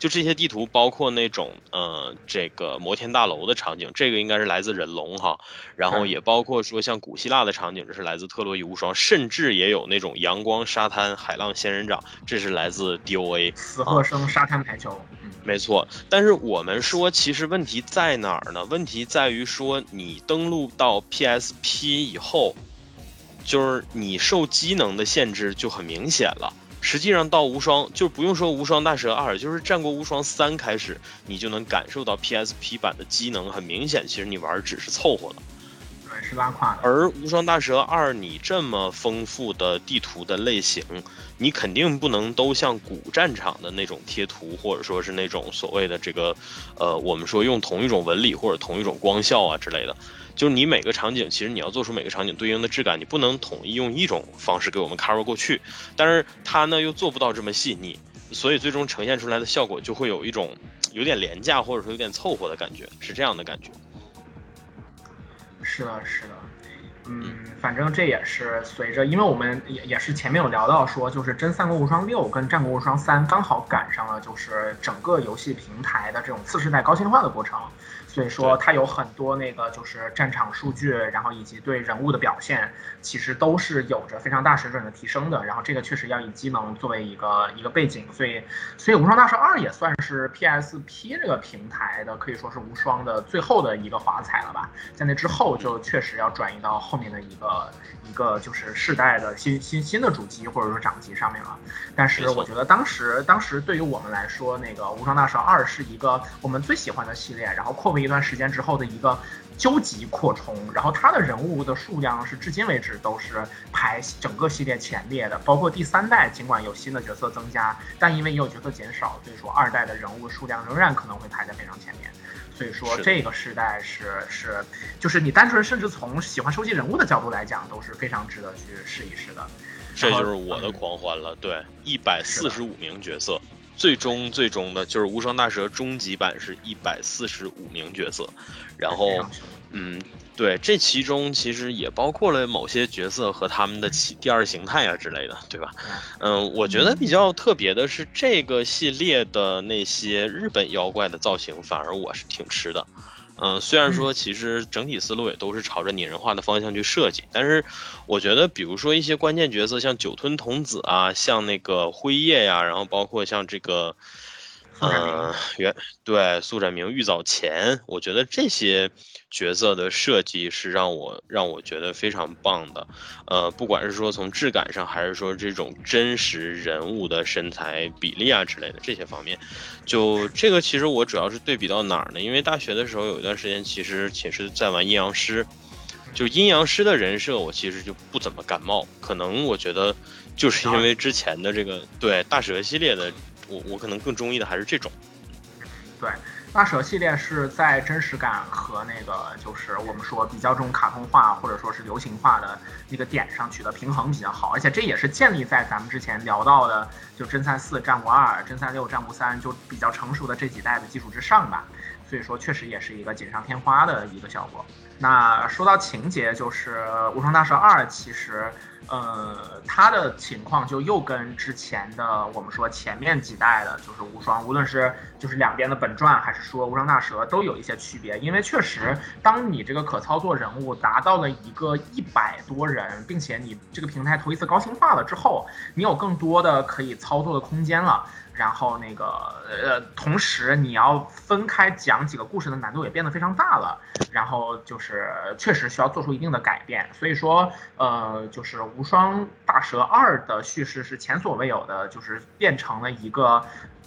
就这些地图，包括那种呃这个摩天大楼的场景，这个应该是来自忍龙哈。然后也包括说像古希腊的场景，这是来自特洛伊无双，甚至也有那种阳光沙滩海浪仙人掌，这是来自 DOA 死鹤生沙滩排球。没错，但是我们说，其实问题在哪儿呢？问题在于说，你登录到 PSP 以后，就是你受机能的限制就很明显了。实际上到无双，就不用说无双大蛇二，就是战国无双三开始，你就能感受到 PSP 版的机能很明显。其实你玩只是凑合的。是拉胯的。而无双大蛇二，你这么丰富的地图的类型，你肯定不能都像古战场的那种贴图，或者说是那种所谓的这个，呃，我们说用同一种纹理或者同一种光效啊之类的。就是你每个场景，其实你要做出每个场景对应的质感，你不能统一用一种方式给我们 cover 过去。但是它呢又做不到这么细腻，所以最终呈现出来的效果就会有一种有点廉价或者说有点凑合的感觉，是这样的感觉。是的，是的，嗯，反正这也是随着，因为我们也也是前面有聊到说，就是《真三国无双六》跟《战国无双三》刚好赶上了，就是整个游戏平台的这种次世代高清化的过程。所以说它有很多那个就是战场数据，然后以及对人物的表现，其实都是有着非常大水准的提升的。然后这个确实要以机能作为一个一个背景，所以所以无双大蛇二也算是 PSP 这个平台的可以说是无双的最后的一个华彩了吧。在那之后就确实要转移到后面的一个一个就是世代的新新新的主机或者说掌机上面了。但是我觉得当时当时对于我们来说，那个无双大蛇二是一个我们最喜欢的系列，然后扩为。一段时间之后的一个究极扩充，然后他的人物的数量是至今为止都是排整个系列前列的，包括第三代，尽管有新的角色增加，但因为也有角色减少，所以说二代的人物数量仍然可能会排在非常前面。所以说这个时代是是，就是你单纯甚至从喜欢收集人物的角度来讲，都是非常值得去试一试的。这就是我的狂欢了，对，一百四十五名角色。最终最终的就是无双大蛇终极版是一百四十五名角色，然后，嗯，对，这其中其实也包括了某些角色和他们的其第二形态啊之类的，对吧？嗯，我觉得比较特别的是这个系列的那些日本妖怪的造型，反而我是挺吃的。嗯，虽然说其实整体思路也都是朝着拟人化的方向去设计，但是我觉得，比如说一些关键角色，像酒吞童子啊，像那个辉夜呀，然后包括像这个。嗯，原对速斩明、玉藻前，我觉得这些角色的设计是让我让我觉得非常棒的。呃，不管是说从质感上，还是说这种真实人物的身材比例啊之类的这些方面，就这个其实我主要是对比到哪儿呢？因为大学的时候有一段时间，其实寝室在玩阴阳师，就阴阳师的人设，我其实就不怎么感冒。可能我觉得就是因为之前的这个对大蛇系列的。我我可能更中意的还是这种，对，大蛇系列是在真实感和那个就是我们说比较这种卡通化或者说是流行化的那个点上取得平衡比较好，而且这也是建立在咱们之前聊到的就真三四、战国二、真三六、战国三就比较成熟的这几代的基础之上吧，所以说确实也是一个锦上添花的一个效果。那说到情节，就是无双大蛇二其实。呃，它的情况就又跟之前的我们说前面几代的，就是无双，无论是就是两边的本传，还是说无双大蛇，都有一些区别。因为确实，当你这个可操作人物达到了一个一百多人，并且你这个平台头一次高清化了之后，你有更多的可以操作的空间了。然后那个呃，同时你要分开讲几个故事的难度也变得非常大了，然后就是确实需要做出一定的改变。所以说，呃，就是《无双大蛇二》的叙事是前所未有的，就是变成了一个。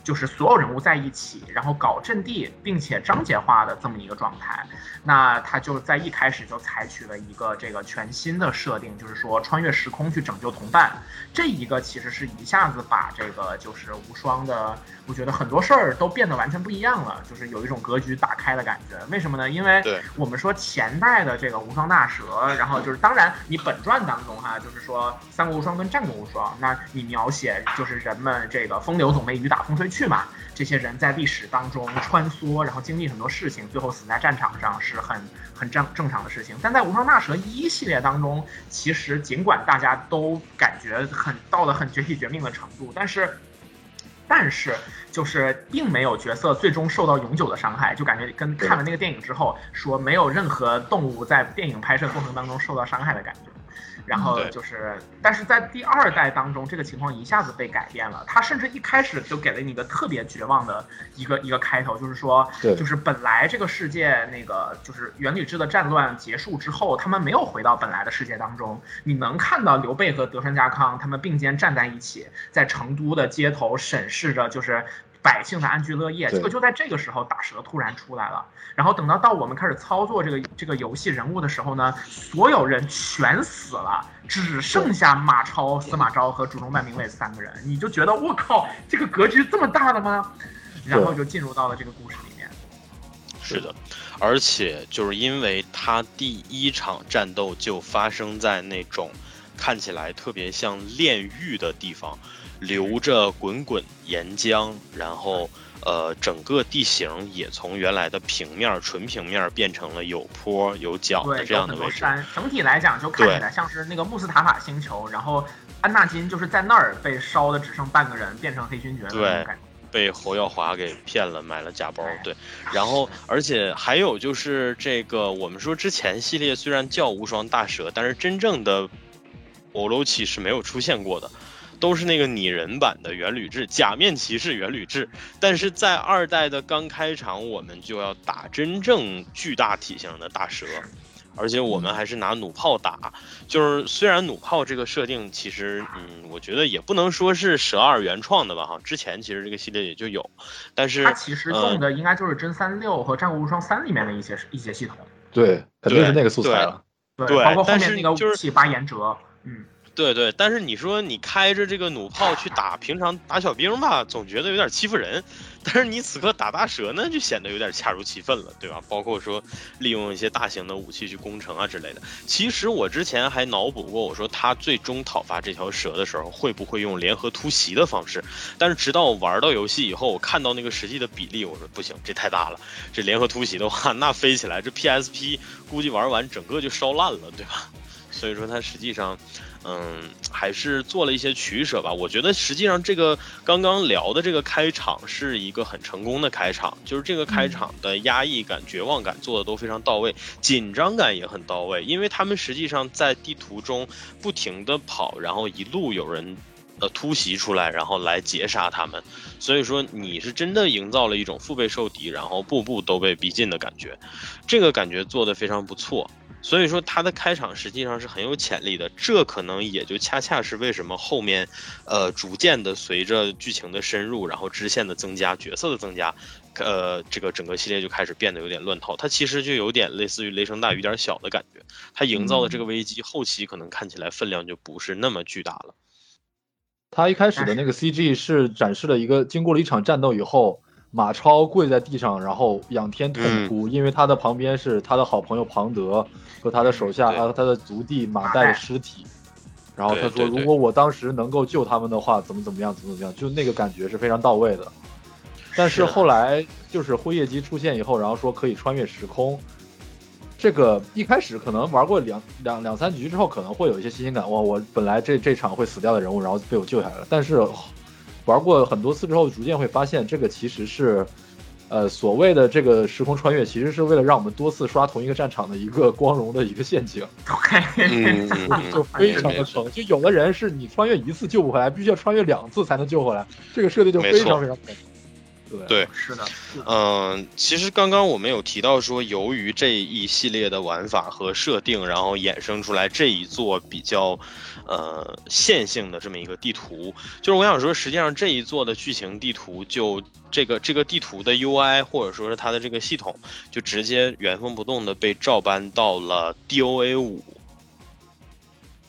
就是所有人物在一起，然后搞阵地，并且章节化的这么一个状态。那他就在一开始就采取了一个这个全新的设定，就是说穿越时空去拯救同伴。这一个其实是一下子把这个就是无双的，我觉得很多事儿都变得完全不一样了，就是有一种格局打开的感觉。为什么呢？因为我们说前代的这个无双大蛇，然后就是当然你本传当中哈，就是说三国无双跟战国无双，那你描写就是人们这个风流总被雨打风吹去。去嘛，这些人在历史当中穿梭，然后经历很多事情，最后死在战场上是很很正正常的事情。但在《无双大蛇一》系列当中，其实尽管大家都感觉很到了很绝体绝命的程度，但是但是就是并没有角色最终受到永久的伤害，就感觉跟看了那个电影之后说没有任何动物在电影拍摄过程当中受到伤害的感觉。然后就是，但是在第二代当中，这个情况一下子被改变了。他甚至一开始就给了你一个特别绝望的一个一个开头，就是说，就是本来这个世界那个就是元吕制的战乱结束之后，他们没有回到本来的世界当中。你能看到刘备和德川家康他们并肩站在一起，在成都的街头审视着，就是。百姓的安居乐业，结果就在这个时候，大蛇突然出来了。然后等到到我们开始操作这个这个游戏人物的时候呢，所有人全死了，只剩下马超、司马昭和主动脉明卫三个人。你就觉得我靠，这个格局这么大的吗？然后就进入到了这个故事里面。是的，而且就是因为他第一场战斗就发生在那种看起来特别像炼狱的地方。流着滚滚岩浆，然后，呃，整个地形也从原来的平面、纯平面变成了有坡有角的这样的位置。山，整体来讲就看起来像是那个穆斯塔法星球，然后安纳金就是在那儿被烧的只剩半个人，变成黑勋爵对，被侯耀华给骗了，买了假包。对，然后 而且还有就是这个，我们说之前系列虽然叫无双大蛇，但是真正的欧罗奇是没有出现过的。都是那个拟人版的元吕志，假面骑士元吕志，但是在二代的刚开场，我们就要打真正巨大体型的大蛇，而且我们还是拿弩炮打。就是虽然弩炮这个设定，其实嗯，我觉得也不能说是蛇二原创的吧哈，之前其实这个系列也就有，但是它其实用的应该就是真三六和战国无双三里面的一些一些系统。对，肯定是那个素材了。对，包括后面那个武器八言折，嗯。对对，但是你说你开着这个弩炮去打平常打小兵吧，总觉得有点欺负人。但是你此刻打大蛇呢，就显得有点恰如其分了，对吧？包括说利用一些大型的武器去攻城啊之类的。其实我之前还脑补过，我说他最终讨伐这条蛇的时候会不会用联合突袭的方式？但是直到我玩到游戏以后，我看到那个实际的比例，我说不行，这太大了。这联合突袭的话，那飞起来这 PSP 估计玩完整个就烧烂了，对吧？所以说它实际上。嗯，还是做了一些取舍吧。我觉得实际上这个刚刚聊的这个开场是一个很成功的开场，就是这个开场的压抑感、绝望感做的都非常到位，紧张感也很到位。因为他们实际上在地图中不停的跑，然后一路有人呃突袭出来，然后来截杀他们。所以说你是真的营造了一种腹背受敌，然后步步都被逼近的感觉，这个感觉做的非常不错。所以说，它的开场实际上是很有潜力的，这可能也就恰恰是为什么后面，呃，逐渐的随着剧情的深入，然后支线的增加，角色的增加，呃，这个整个系列就开始变得有点乱套。它其实就有点类似于雷声大雨点小的感觉，它营造的这个危机，后期可能看起来分量就不是那么巨大了。他一开始的那个 CG 是展示了一个经过了一场战斗以后。马超跪在地上，然后仰天痛哭，因为他的旁边是他的好朋友庞德和他的手下啊，他的族弟马岱的尸体。然后他说：“如果我当时能够救他们的话，怎么怎么样，怎么怎么样，就那个感觉是非常到位的。”但是后来就是辉夜姬出现以后，然后说可以穿越时空，这个一开始可能玩过两两两三局之后，可能会有一些新鲜感。哇，我本来这这场会死掉的人物，然后被我救下来了。但是。玩过很多次之后，逐渐会发现这个其实是呃，所谓的这个时空穿越，其实是为了让我们多次刷同一个战场的一个 光荣的一个陷阱，就非常的坑。就有的人是你穿越一次救不回来，必须要穿越两次才能救回来，这个设定就非常非常坑。对对是的，嗯，其实刚刚我们有提到说，由于这一系列的玩法和设定，然后衍生出来这一座比较，呃，线性的这么一个地图。就是我想说，实际上这一座的剧情地图，就这个这个地图的 UI 或者说是它的这个系统，就直接原封不动的被照搬到了 DOA 五。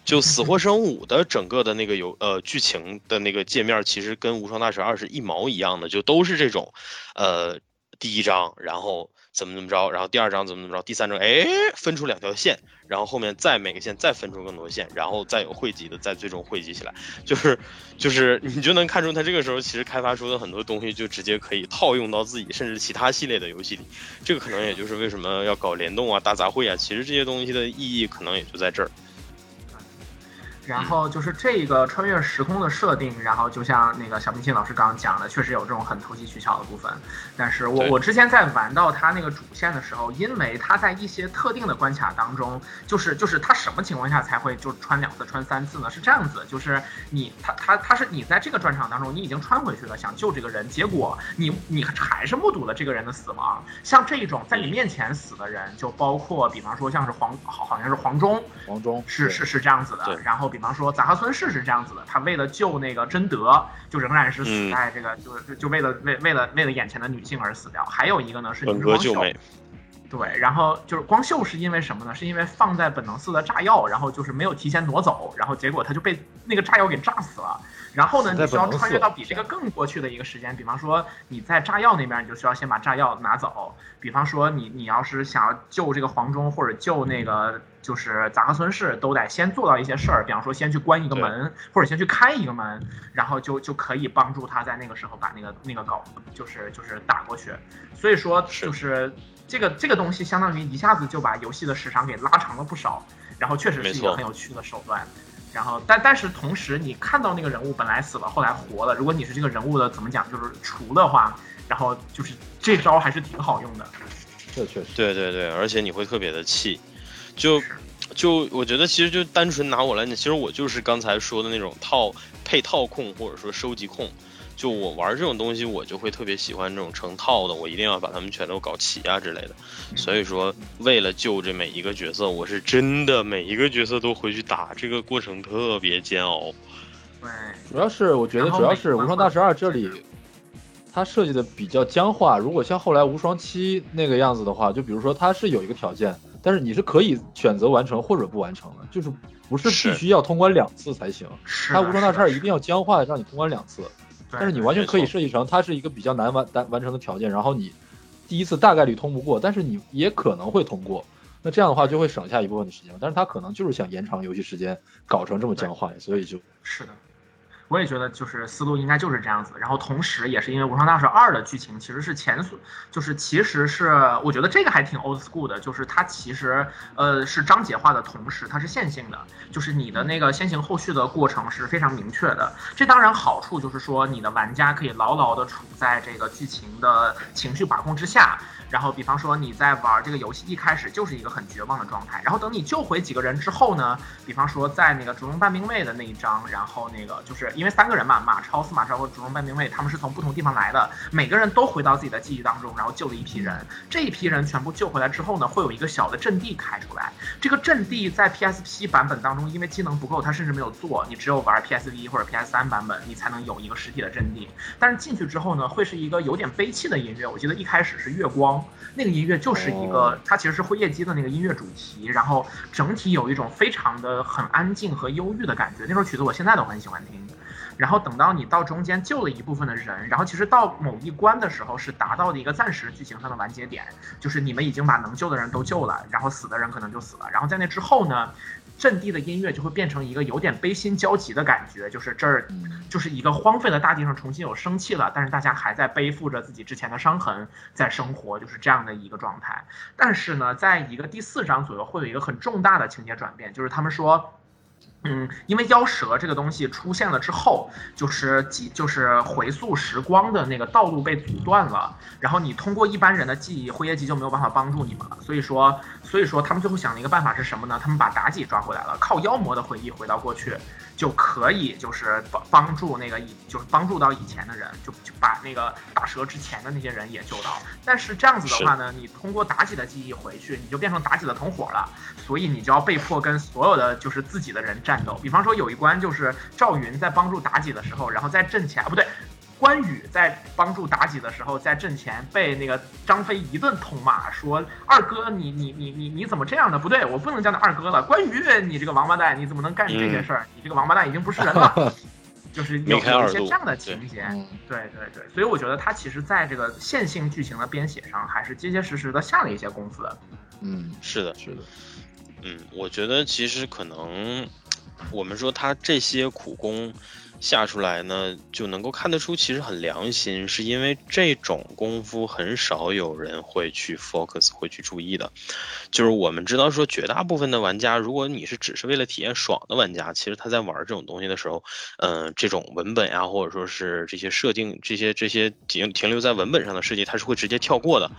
就死或生五的整个的那个游呃剧情的那个界面，其实跟无双大蛇二是一毛一样的，就都是这种，呃，第一章然后怎么怎么着，然后第二章怎么怎么着，第三章哎分出两条线，然后后面再每个线再分出更多线，然后再有汇集的，再最终汇集起来，就是就是 你就能看出他这个时候其实开发出的很多东西就直接可以套用到自己甚至其他系列的游戏里，这个可能也就是为什么要搞联动啊、大杂烩啊，其实这些东西的意义可能也就在这儿。然后就是这个穿越时空的设定，然后就像那个小冰淇淋老师刚刚讲的，确实有这种很投机取巧的部分。但是我我之前在玩到它那个主线的时候，因为它在一些特定的关卡当中，就是就是它什么情况下才会就穿两次、穿三次呢？是这样子，就是你他他他是你在这个转场当中，你已经穿回去了，想救这个人，结果你你还是目睹了这个人的死亡。像这种在你面前死的人，就包括比方说像是黄好好像是黄忠，黄忠是是是这样子的对。然后比方说杂哈孙氏是这样子的，他为了救那个贞德，就仍然是死嗯在这个，就是就为了为为了为了眼前的女性而死掉。还有一个呢是本女光秀，格救美，对，然后就是光秀是因为什么呢？是因为放在本能寺的炸药，然后就是没有提前挪走，然后结果他就被那个炸药给炸死了。然后呢，你需要穿越到比这个更过去的一个时间，比方说你在炸药那边，你就需要先把炸药拿走。比方说你你要是想要救这个黄忠或者救那个就是杂克孙氏，都得先做到一些事儿，比方说先去关一个门，或者先去开一个门，然后就就可以帮助他在那个时候把那个那个搞就是就是打过去。所以说就是这个这个东西相当于一下子就把游戏的时长给拉长了不少，然后确实是一个很有趣的手段。然后，但但是同时，你看到那个人物本来死了，后来活了。如果你是这个人物的怎么讲，就是除的话，然后就是这招还是挺好用的。这确实对对对，而且你会特别的气，就就我觉得其实就单纯拿我来讲，其实我就是刚才说的那种套配套控或者说收集控。就我玩这种东西，我就会特别喜欢这种成套的，我一定要把他们全都搞齐啊之类的。所以说，为了救这每一个角色，我是真的每一个角色都回去打，这个过程特别煎熬。对，主要是我觉得主要是《无双大蛇二》这里，它设计的比较僵化。如果像后来无双七那个样子的话，就比如说它是有一个条件，但是你是可以选择完成或者不完成的，就是不是是。必须要通关两次才行。是它无双大蛇二是的一定要僵化的让你通关两次，但是你完全可以设计成它是一个比较难完完完成的条件，然后你第一次大概率通不过，但是你也可能会通过。那这样的话就会省下一部分的时间，但是他可能就是想延长游戏时间，搞成这么僵化，所以就是的，我也觉得就是思路应该就是这样子。然后同时也是因为《无双大蛇二》的剧情其实是前所，就是其实是我觉得这个还挺 old school 的，就是它其实呃是章节化的同时，它是线性的，就是你的那个先行后续的过程是非常明确的。这当然好处就是说你的玩家可以牢牢的处在这个剧情的情绪把控之下。然后，比方说你在玩这个游戏一开始就是一个很绝望的状态，然后等你救回几个人之后呢，比方说在那个竹龙半兵卫的那一章，然后那个就是因为三个人嘛，马超、司马超和竹龙半兵卫他们是从不同地方来的，每个人都回到自己的记忆当中，然后救了一批人。这一批人全部救回来之后呢，会有一个小的阵地开出来。这个阵地在 PSP 版本当中，因为机能不够，它甚至没有做，你只有玩 PSV 或者 PS 3版本，你才能有一个实体的阵地。但是进去之后呢，会是一个有点悲戚的音乐。我记得一开始是月光。那个音乐就是一个，哦它其实是辉夜姬的那个音乐主题，然后整体有一种非常的很安静和忧郁的感觉。那首曲子我现在都很喜欢听。然后等到你到中间救了一部分的人，然后其实到某一关的时候是达到了一个暂时剧情上的完结点，就是你们已经把能救的人都救了，然后死的人可能就死了。然后在那之后呢，阵地的音乐就会变成一个有点悲心交集的感觉，就是这儿嗯就是一个荒废的大地上重新有生气了，但是大家还在背负着自己之前的伤痕在生活，就是这样的一个状态。但是呢，在一个第四章左右会有一个很重大的情节转变，就是他们说。嗯，因为妖蛇这个东西出现了之后，就是记就是回溯时光的那个道路被阻断了，然后你通过一般人的记忆，辉夜姬就没有办法帮助你们了。所以说，所以说他们最后想了一个办法是什么呢？他们把妲己抓回来了，靠妖魔的回忆回到过去，就可以就是帮帮助那个以就是帮助到以前的人，就就把那个打蛇之前的那些人也救到。但是这样子的话呢，你通过妲己的记忆回去，你就变成妲己的同伙了，所以你就要被迫跟所有的就是自己的人战斗。比方说有一关就是赵云在帮助妲己的时候，然后在阵前啊不对，关羽在帮助妲己的时候，在阵前被那个张飞一顿痛骂，说二哥你你你你你怎么这样的？不对，我不能叫你二哥了。关羽，你这个王八蛋，你怎么能干出这些事儿？你这个王八蛋已经不是人了。就是有有一些这样的情节，对对对，所以我觉得他其实在这个线性剧情的编写上，还是结结实实的下了一些功夫的。嗯，是的，是的。嗯，我觉得其实可能。我们说他这些苦功下出来呢，就能够看得出其实很良心，是因为这种功夫很少有人会去 focus 会去注意的。就是我们知道说，绝大部分的玩家，如果你是只是为了体验爽的玩家，其实他在玩这种东西的时候，嗯，这种文本呀，或者说是这些设定，这些这些停停留在文本上的设计，他是会直接跳过的。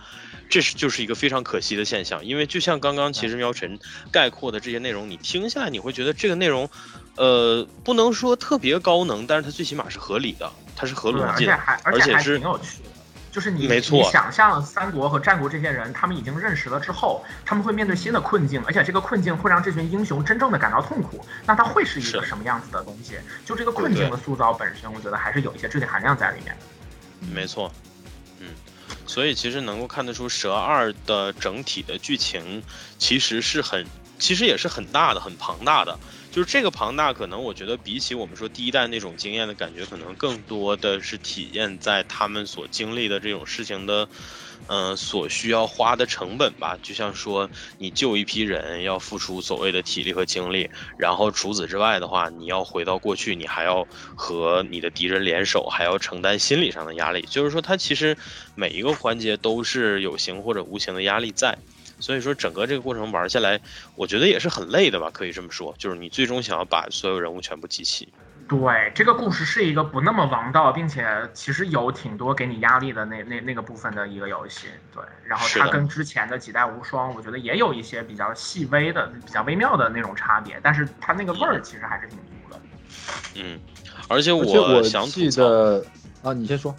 这是就是一个非常可惜的现象，因为就像刚刚其实喵晨概括的这些内容，你听下来你会觉得这个内容，呃，不能说特别高能，但是它最起码是合理的，它是合逻辑的，而且还是挺有趣的。就是你没错，你想象三国和战国这些人，他们已经认识了之后，他们会面对新的困境，而且这个困境会让这群英雄真正的感到痛苦。那它会是一个什么样子的东西？就这个困境的塑造本身，我觉得还是有一些知识含量在里面的。没错。嗯所以其实能够看得出，《蛇二》的整体的剧情其实是很，其实也是很大的、很庞大的。就是这个庞大，可能我觉得比起我们说第一代那种经验的感觉，可能更多的是体现在他们所经历的这种事情的。嗯，所需要花的成本吧，就像说你救一批人要付出所谓的体力和精力，然后除此之外的话，你要回到过去，你还要和你的敌人联手，还要承担心理上的压力。就是说，它其实每一个环节都是有形或者无形的压力在，所以说整个这个过程玩下来，我觉得也是很累的吧，可以这么说，就是你最终想要把所有人物全部集齐。对，这个故事是一个不那么王道，并且其实有挺多给你压力的那那那个部分的一个游戏。对，然后它跟之前的几代无双，我觉得也有一些比较细微的、比较微妙的那种差别，但是它那个味儿其实还是挺足的。嗯，而且我想记得啊，你先说。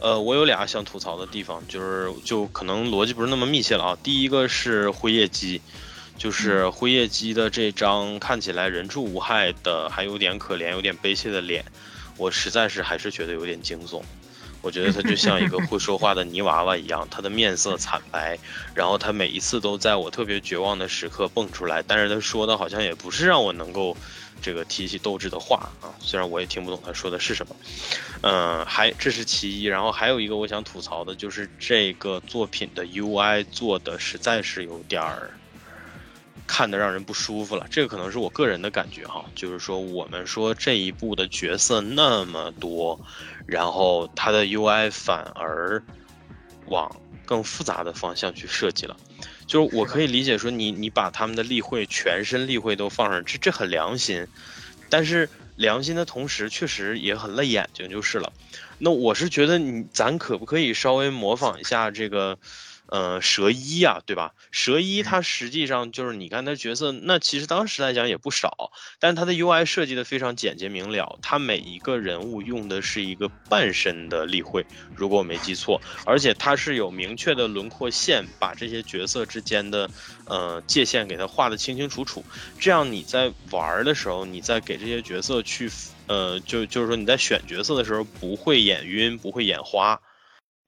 嗯，呃，我有俩想吐槽的地方，就是就可能逻辑不是那么密切了啊。第一个是辉夜姬。就是辉夜姬的这张看起来人畜无害的，还有点可怜、有点悲切的脸，我实在是还是觉得有点惊悚。我觉得他就像一个会说话的泥娃娃一样，他的面色惨白，然后他每一次都在我特别绝望的时刻蹦出来，但是他说的好像也不是让我能够这个提起斗志的话啊，虽然我也听不懂他说的是什么。嗯，还这是其一，然后还有一个我想吐槽的就是这个作品的 UI 做的实在是有点儿。看得让人不舒服了，这个可能是我个人的感觉哈，就是说我们说这一部的角色那么多，然后它的 UI 反而往更复杂的方向去设计了，就是我可以理解说你你把他们的例会全身例会都放上，这这很良心，但是良心的同时确实也很累眼睛就是了。那我是觉得你咱可不可以稍微模仿一下这个？呃，蛇一呀，对吧？蛇一它实际上就是你看它角色，那其实当时来讲也不少，但它的 UI 设计的非常简洁明了，它每一个人物用的是一个半身的例会，如果我没记错，而且它是有明确的轮廓线，把这些角色之间的呃界限给它画的清清楚楚，这样你在玩的时候，你在给这些角色去呃，就就是说你在选角色的时候不会眼晕，不会眼花。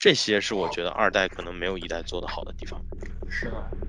这些是我觉得二代可能没有一代做的好的地方。是的。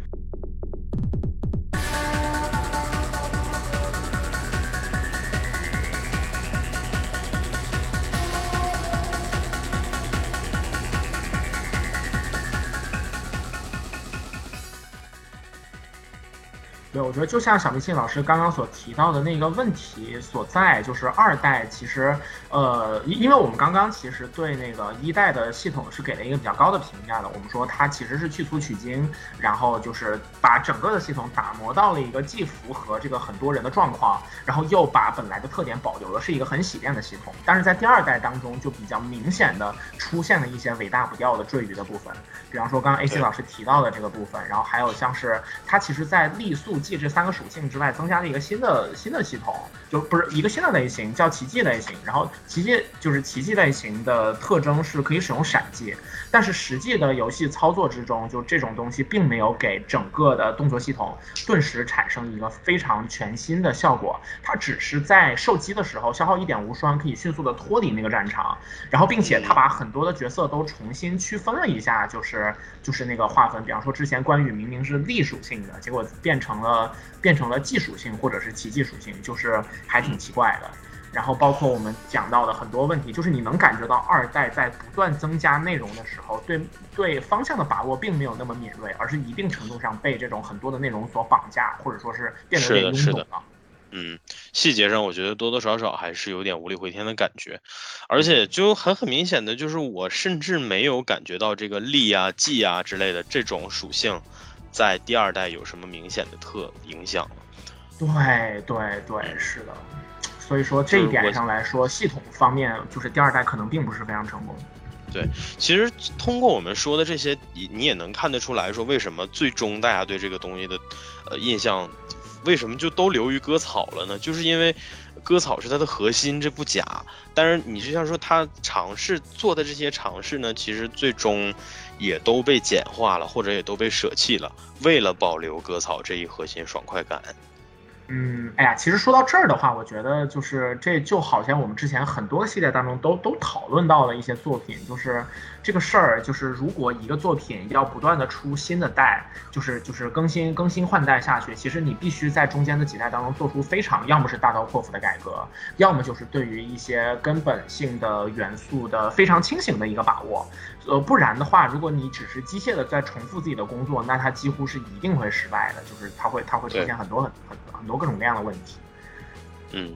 对，我觉得就像小明信老师刚刚所提到的那个问题所在，就是二代其实，呃，因因为我们刚刚其实对那个一代的系统是给了一个比较高的评价的，我们说它其实是去粗取精，然后就是把整个的系统打磨到了一个既符合这个很多人的状况，然后又把本来的特点保留了，是一个很洗练的系统。但是在第二代当中就比较明显的出现了一些尾大不掉的赘余的部分，比方说刚刚 AC 老师提到的这个部分，然后还有像是它其实在力速。记这三个属性之外，增加了一个新的新的系统，就不是一个新的类型，叫奇迹类型。然后奇迹就是奇迹类型的特征是可以使用闪技，但是实际的游戏操作之中，就这种东西并没有给整个的动作系统顿时产生一个非常全新的效果。它只是在受击的时候消耗一点无双，可以迅速的脱离那个战场。然后并且它把很多的角色都重新区分了一下，就是就是那个划分。比方说之前关羽明明是力属性的，结果变成了。呃，变成了技属性或者是奇迹属性，就是还挺奇怪的。然后包括我们讲到的很多问题，就是你能感觉到二代在不断增加内容的时候，对对方向的把握并没有那么敏锐，而是一定程度上被这种很多的内容所绑架，或者说是变得有点臃肿了。嗯，细节上我觉得多多少少还是有点无力回天的感觉，而且就很很明显的就是，我甚至没有感觉到这个力啊、技啊之类的这种属性。在第二代有什么明显的特影响对对对，是的。所以说这一点上来说，系统方面就是第二代可能并不是非常成功。对，其实通过我们说的这些，你你也能看得出来说，为什么最终大家对这个东西的呃印象，为什么就都流于割草了呢？就是因为。割草是它的核心，这不假。但是你就像说他尝试做的这些尝试呢，其实最终也都被简化了，或者也都被舍弃了，为了保留割草这一核心爽快感。嗯，哎呀，其实说到这儿的话，我觉得就是这就好像我们之前很多系列当中都都讨论到了一些作品，就是这个事儿，就是如果一个作品要不断的出新的代，就是就是更新更新换代下去，其实你必须在中间的几代当中做出非常要么是大刀阔斧的改革，要么就是对于一些根本性的元素的非常清醒的一个把握。呃，不然的话，如果你只是机械的在重复自己的工作，那它几乎是一定会失败的，就是它会它会出现很多很很很多各种各样的问题。嗯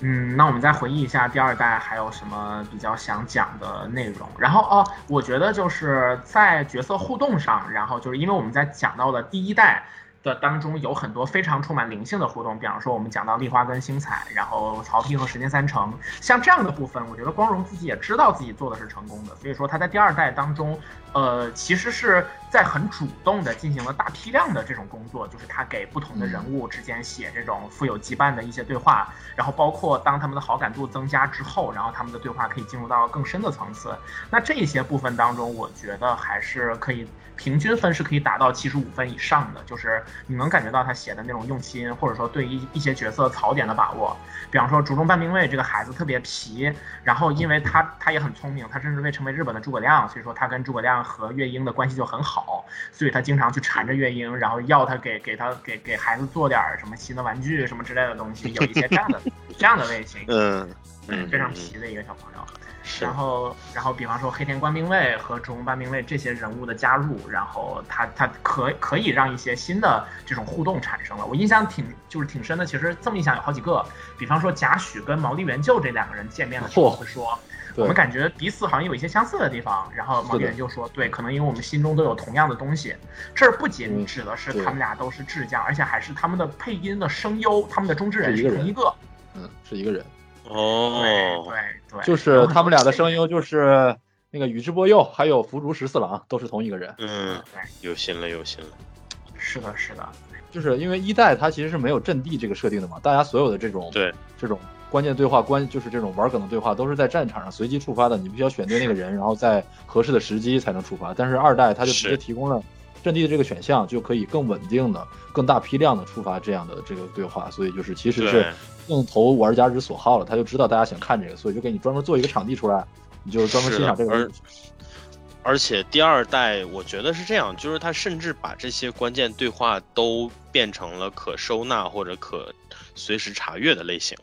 嗯，那我们再回忆一下第二代还有什么比较想讲的内容。然后哦，我觉得就是在角色互动上，然后就是因为我们在讲到了第一代。的当中有很多非常充满灵性的互动，比方说我们讲到丽花跟星彩，然后曹丕和时间三成，像这样的部分，我觉得光荣自己也知道自己做的是成功的，所以说他在第二代当中，呃，其实是在很主动的进行了大批量的这种工作，就是他给不同的人物之间写这种富有羁绊的一些对话，然后包括当他们的好感度增加之后，然后他们的对话可以进入到更深的层次，那这些部分当中，我觉得还是可以。平均分是可以达到七十五分以上的，就是你能感觉到他写的那种用心，或者说对一一些角色槽点的把握。比方说竹中半兵卫这个孩子特别皮，然后因为他他也很聪明，他甚至被称为日本的诸葛亮，所以说他跟诸葛亮和月英的关系就很好，所以他经常去缠着月英，然后要他给给他给给孩子做点什么新的玩具什么之类的东西，有一些这样的这样的类型，嗯嗯，非常皮的一个小朋友。然后，然后，比方说黑田官兵卫和竹中半兵卫这些人物的加入，然后他他可可以让一些新的这种互动产生了。我印象挺就是挺深的，其实这么一想有好几个，比方说贾诩跟毛利元就这两个人见面的时候会说，我们感觉彼此好像有一些相似的地方。然后毛利元就说，对，可能因为我们心中都有同样的东西。这儿不仅指的是他们俩都是智将，而且还是他们的配音的声优，他们的中之人是同一个，嗯，是一个人。哦，对对，就是他们俩的声优，就是那个宇智波鼬，还有福竹十四郎，都是同一个人。嗯，有心了，有心了。是的，是的，就是因为一代它其实是没有阵地这个设定的嘛，大家所有的这种对这种关键对话关，就是这种玩梗的对话，都是在战场上随机触发的，你必须要选对那个人，然后在合适的时机才能触发。但是二代它就直接提供了阵地的这个选项，就可以更稳定的、更大批量的触发这样的这个对话，所以就是其实是。更投玩家之所好了，他就知道大家想看这个，所以就给你专门做一个场地出来，你就专门欣赏这个。而而且第二代我觉得是这样，就是他甚至把这些关键对话都变成了可收纳或者可随时查阅的类型。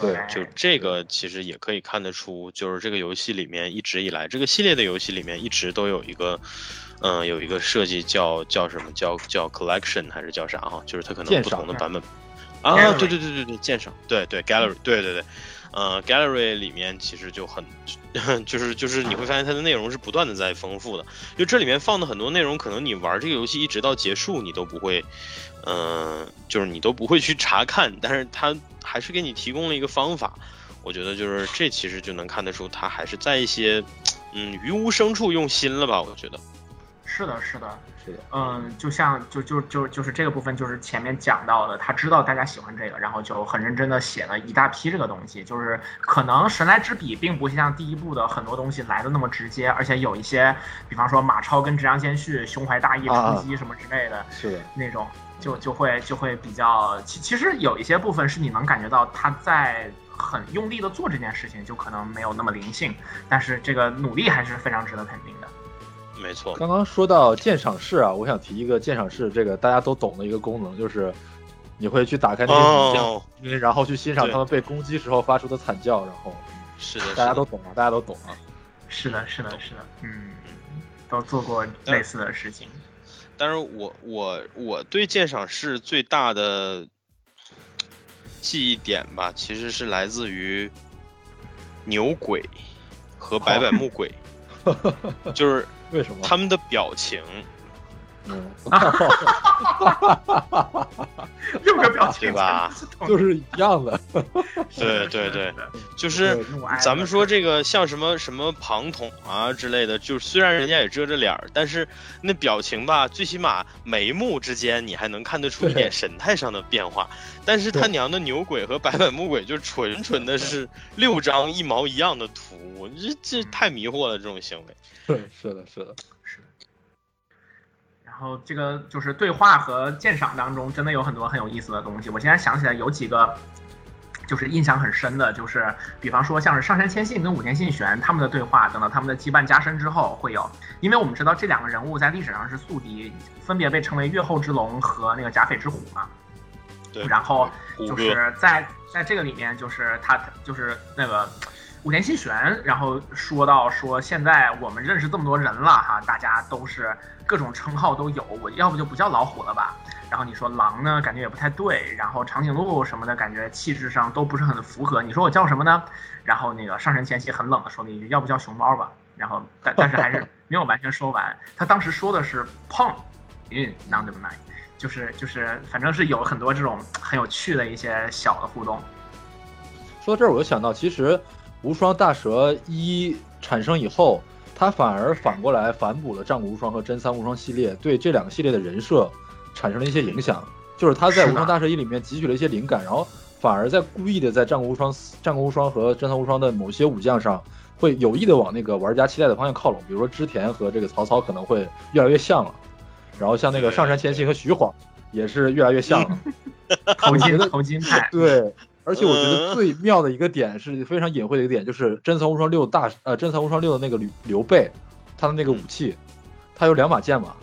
对就这个其实也可以看得出，就是这个游戏里面一直以来，这个系列的游戏里面一直都有一个，嗯、有一个设计叫叫什么叫叫 collection 还是叫啥哈？就是它可能不同的版本。啊，对对对对对，鉴赏，对对 gallery，对对对，呃，gallery 里面其实就很，就是就是你会发现它的内容是不断的在丰富的，就这里面放的很多内容，可能你玩这个游戏一直到结束，你都不会，嗯、就是你都不会去查看，但是它还是给你提供了一个方法。我觉得就是这其实就能看得出，它还是在一些，嗯，于无声处用心了吧？我觉得，是的，是的，是的，嗯，就像就就就就是这个部分，就是前面讲到的，他知道大家喜欢这个，然后就很认真的写了一大批这个东西。就是可能神来之笔并不像第一部的很多东西来的那么直接，而且有一些，比方说马超跟直阳兼续胸怀大义啊出击什么之类的是的，那种，就就会就会比较，其其实有一些部分是你能感觉到他在很用力的做这件事情，就可能没有那么灵性，但是这个努力还是非常值得肯定的。没错，刚刚说到鉴赏室啊，我想提一个鉴赏室，这个大家都懂的一个功能，就是你会去打开那些影像哦，然后去欣赏对。他们被攻击时候发出的惨叫，然后是的，大家都懂啊，大家都懂啊。是的，是的，是的，嗯，都做过类似的事情。但是我我我对鉴赏室最大的记忆点吧，其实是来自于牛鬼和白板木 鬼，就是为什么？他们的表情，六个表情对吧？就是一样的。对对对，就是咱们说这个像什么什么庞统啊之类的，就虽然人家也遮着脸儿，但是那表情吧，最起码眉目之间你还能看得出一点神态上的变化。但是他娘的牛鬼和白板木鬼就纯纯的是六张一毛一样的图，这这太迷惑了，这种行为。对是的，是的，然后这个就是对话和鉴赏当中真的有很多很有意思的东西。我现在想起来有几个。就是印象很深的，就是比方说像是上杉谦信跟武田信玄他们的对话，等到他们的羁绊加深之后会有，因为我们知道这两个人物在历史上是宿敌，分别被称为越后之龙和那个甲斐之虎嘛。对，然后，就是在在这个里面，就是他就是那个武田信玄，然后说到说现在我们认识这么多人了哈，大家都是各种称号都有，我要不就不叫老虎了吧？然后你说狼呢，感觉也不太对，然后长颈鹿什么的感觉气质上都不是很符合，你说我叫什么呢？然后那个上神前期很冷的说了一句，要不叫熊猫吧？然后但但是还是没有完全说完，他当时说的是胖，嗯，那对不对？就是就是，反正是有很多这种很有趣的一些小的互动。说到这儿，我就想到，其实无双大蛇一产生以后，它反而反过来反哺了战国无双和真三无双系列，对这两个系列的人设产生了一些影响。就是他在无双大蛇一里面汲取了一些灵感，然后反而在故意的在战国无双、战国无双和真三无双的某些武将上，会有意的往那个玩家期待的方向靠拢。比如说织田和这个曹操可能会越来越像了，然后像那个上杉谦信和徐晃也是越来越像了。头我觉得巾头巾派，对，而且我觉嗯。得最妙的一个点是非常隐晦的一个点，就是《真三无双六》大呃《真三无双六》的那个刘刘备，他的那个武器，他有两把剑嘛，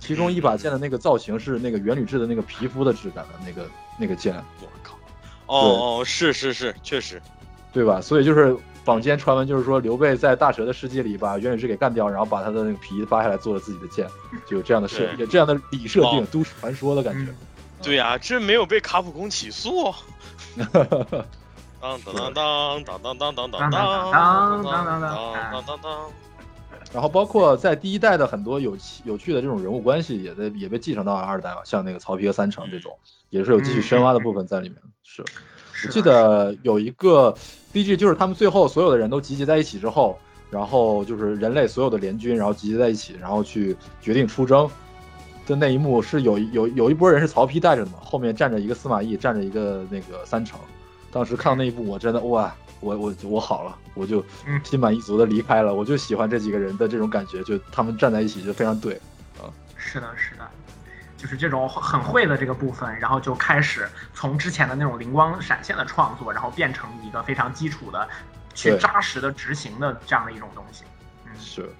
其中一把剑的那个造型是那个元吕雉的那个皮肤的质感的那个那个剑，我靠，哦哦，是是是，确实，对吧？所以就是坊间传闻就是说刘备在大蛇的世界里把元吕雉给干掉，然后把他的那个皮扒下来做了自己的剑，就有这样的设这样的理设定哦，都市传说的感觉嗯。对呀、这没有被卡普空起诉。当当当当当当当当当当当当当当当当。然后包括在第一代的很多有趣有趣的这种人物关系，也在也被继承到了二代嘛，像那个曹丕和三成这种，也是有继续深挖的部分在里面。是我记得有一个 DG，就是他们最后所有的人都集结在一起之后，然后就是人类所有的联军，然后集结在一起，然后去决定出征的那一幕，是有有有一波人是曹丕带着的嘛，后面站着一个司马懿，站着一个那个三成。当时看到那一幕，我真的哇，我我我好了，我就嗯心满意足的离开了。我就喜欢这几个人的这种感觉，就他们站在一起就非常对啊。是的，是的，就是这种很会的这个部分，然后就开始从之前的那种灵光闪现的创作，然后变成一个非常基础的、去扎实的执行的这样的一种东西。嗯，是，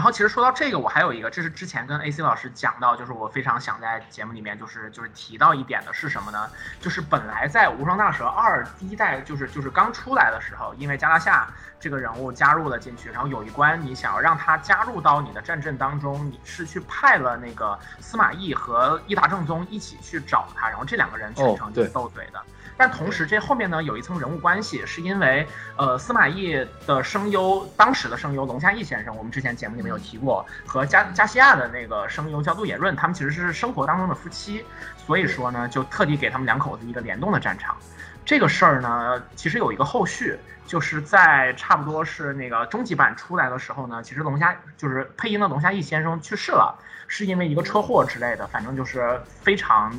然后其实说到这个，我还有一个，这是之前跟 AC 老师讲到，就是我非常想在节目里面就是就是提到一点的是什么呢？就是本来在《无双大蛇二》第一代就是就是刚出来的时候，因为加拉夏这个人物加入了进去，然后有一关你想要让他加入到你的战阵当中，你是去派了那个司马懿和伊达正宗一起去找他，然后这两个人全程就斗嘴的。但同时，这后面呢有一层人物关系，是因为呃司马懿的声优，当时的声优龙虾毅先生，我们之前节目里面有提过，和加加西亚的那个声优叫杜野润，他们其实是生活当中的夫妻，所以说呢，就特地给他们两口子一个联动的战场。这个事儿呢，其实有一个后续，就是在差不多是那个终极版出来的时候呢，其实龙虾就是配音的龙虾义先生去世了，是因为一个车祸之类的，反正就是非常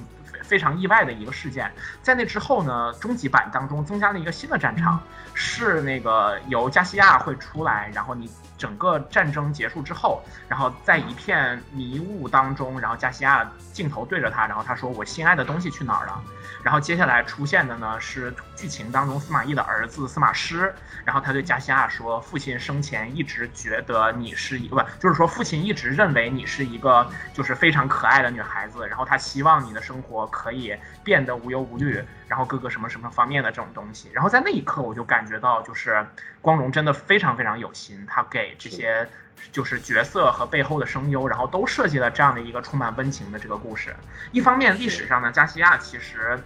非常意外的一个事件。在那之后呢，终极版当中增加了一个新的战场，是那个由加西亚会出来，然后你整个战争结束之后，然后在一片迷雾当中，然后加西亚镜头对着他，然后他说：“我心爱的东西去哪儿了？”然后接下来出现的呢是剧情当中司马懿的儿子司马师，然后他对加西亚说：“父亲生前一直觉得你是一个，就是说父亲一直认为你是一个就是非常可爱的女孩子，然后他希望你的生活可以变得无忧无虑，然后各个什么什么方面的这种东西。”然后在那一刻我就感觉到，就是光荣真的非常非常有心，他给这些。就是角色和背后的声优，然后都设计了这样的一个充满温情的这个故事。一方面，历史上呢，加西亚其实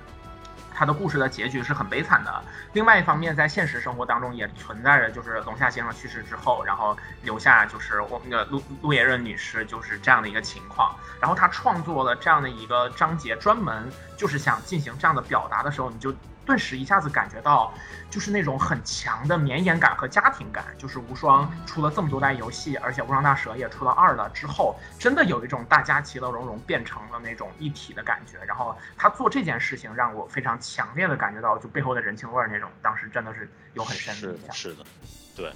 他的故事的结局是很悲惨的；另外一方面，在现实生活当中也存在着，就是龙夏先生去世之后，然后留下就是我们的陆陆野润女士就是这样的一个情况。然后他创作了这样的一个章节，专门就是想进行这样的表达的时候，你就顿时一下子感觉到，就是那种很强的绵延感和家庭感。就是无双出了这么多代游戏，而且无双大蛇也出了二了之后，真的有一种大家其乐融融，变成了那种一体的感觉。然后他做这件事情，让我非常强烈的感觉到，就背后的人情味儿那种，当时真的是有很深的，的印象。是的，对，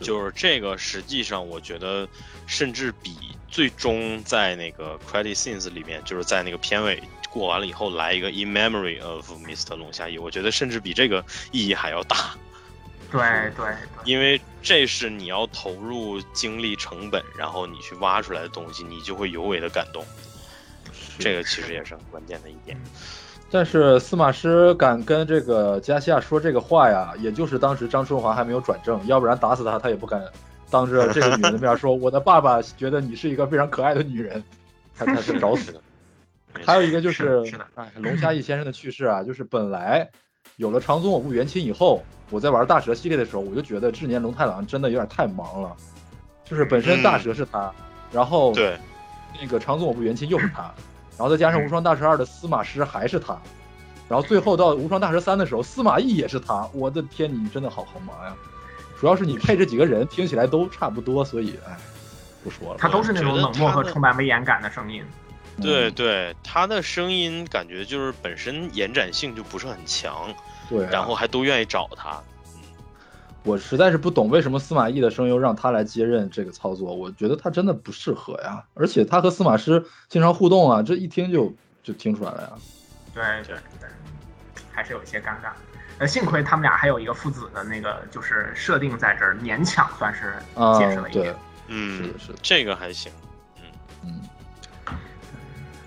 就是这个，实际上我觉得，甚至比最终在那个 credit scenes 里面，就是在那个片尾过完了以后来一个 in memory of Mr. 龙虾一，我觉得甚至比这个意义还要大，对对对。因为这是你要投入精力成本，然后你去挖出来的东西，你就会尤为的感动。这个其实也是很关键的一点。但是司马师敢跟这个加西亚说这个话呀，也就是当时张春华还没有转正，要不然打死他他也不敢当着这个女人的面说 我的爸爸觉得你是一个非常可爱的女人，他他是找死的。还有一个就是是的，哎，龙虾一先生的去世啊，就是本来有了长宗我部元亲以后，我在玩大蛇系列的时候，我就觉得志年龙太郎真的有点太忙了，就是本身大蛇是他，然后对，那个长宗我部元亲又是他，然后再加上无双大蛇二的司马师还是他，然后最后到无双大蛇三的时候，司马懿也是他，我的天，你真的好好忙呀！主要是你配这几个人听起来都差不多，所以哎，不说了。他都是那种冷漠和充满威严感的声音。对嗯对，他的声音感觉就是本身延展性就不是很强，对啊，然后还都愿意找他。我实在是不懂为什么司马懿的声优让他来接任这个操作，我觉得他真的不适合呀。而且他和司马师经常互动啊，这一听就就听出来了呀。对对对，还是有一些尴尬。呃，幸亏他们俩还有一个父子的那个就是设定在这儿，勉强算是啊解释了，一对点。，是嗯的，，是的，这个还行。嗯嗯，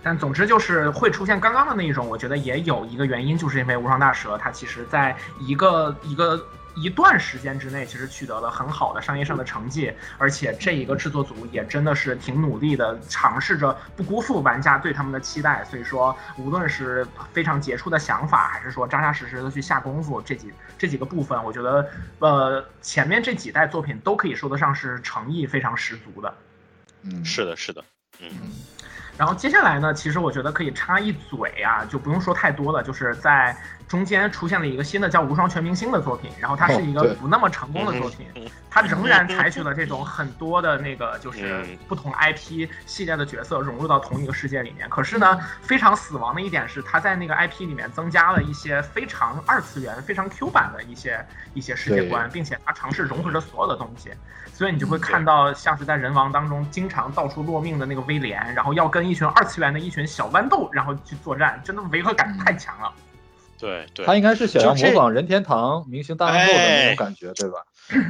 但总之就是会出现刚刚的那一种，我觉得也有一个原因，就是因为无双大蛇它其实在一个一个一段时间之内，其实取得了很好的商业上的成绩，而且这一个制作组也真的是挺努力的，尝试着不辜负玩家对他们的期待。所以说，无论是非常杰出的想法，还是说扎扎实实的去下功夫，这几这几个部分，我觉得呃前面这几代作品都可以说得上是诚意非常十足的。嗯，是的，是的，嗯然后接下来呢，其实我觉得可以插一嘴啊，就不用说太多了，就是在中间出现了一个新的叫《无双全明星》的作品，然后它是一个不那么成功的作品，它仍然采取了这种很多的那个就是嗯不同 IP 系列的角色融入到同一个世界里面。可是呢，非常死亡的一点是，它在那个 IP 里面增加了一些非常二次元、非常 Q 版的一些一些世界观，并且它尝试融合着所有的东西。所以你就会看到，像是在人王当中经常到处落命的那个威廉，然后要跟一群二次元的一群小豌豆，然后去作战，真的违和感太强了。对对，他应该是想要模仿任天堂明星大乱斗的那哎。种感觉，对吧？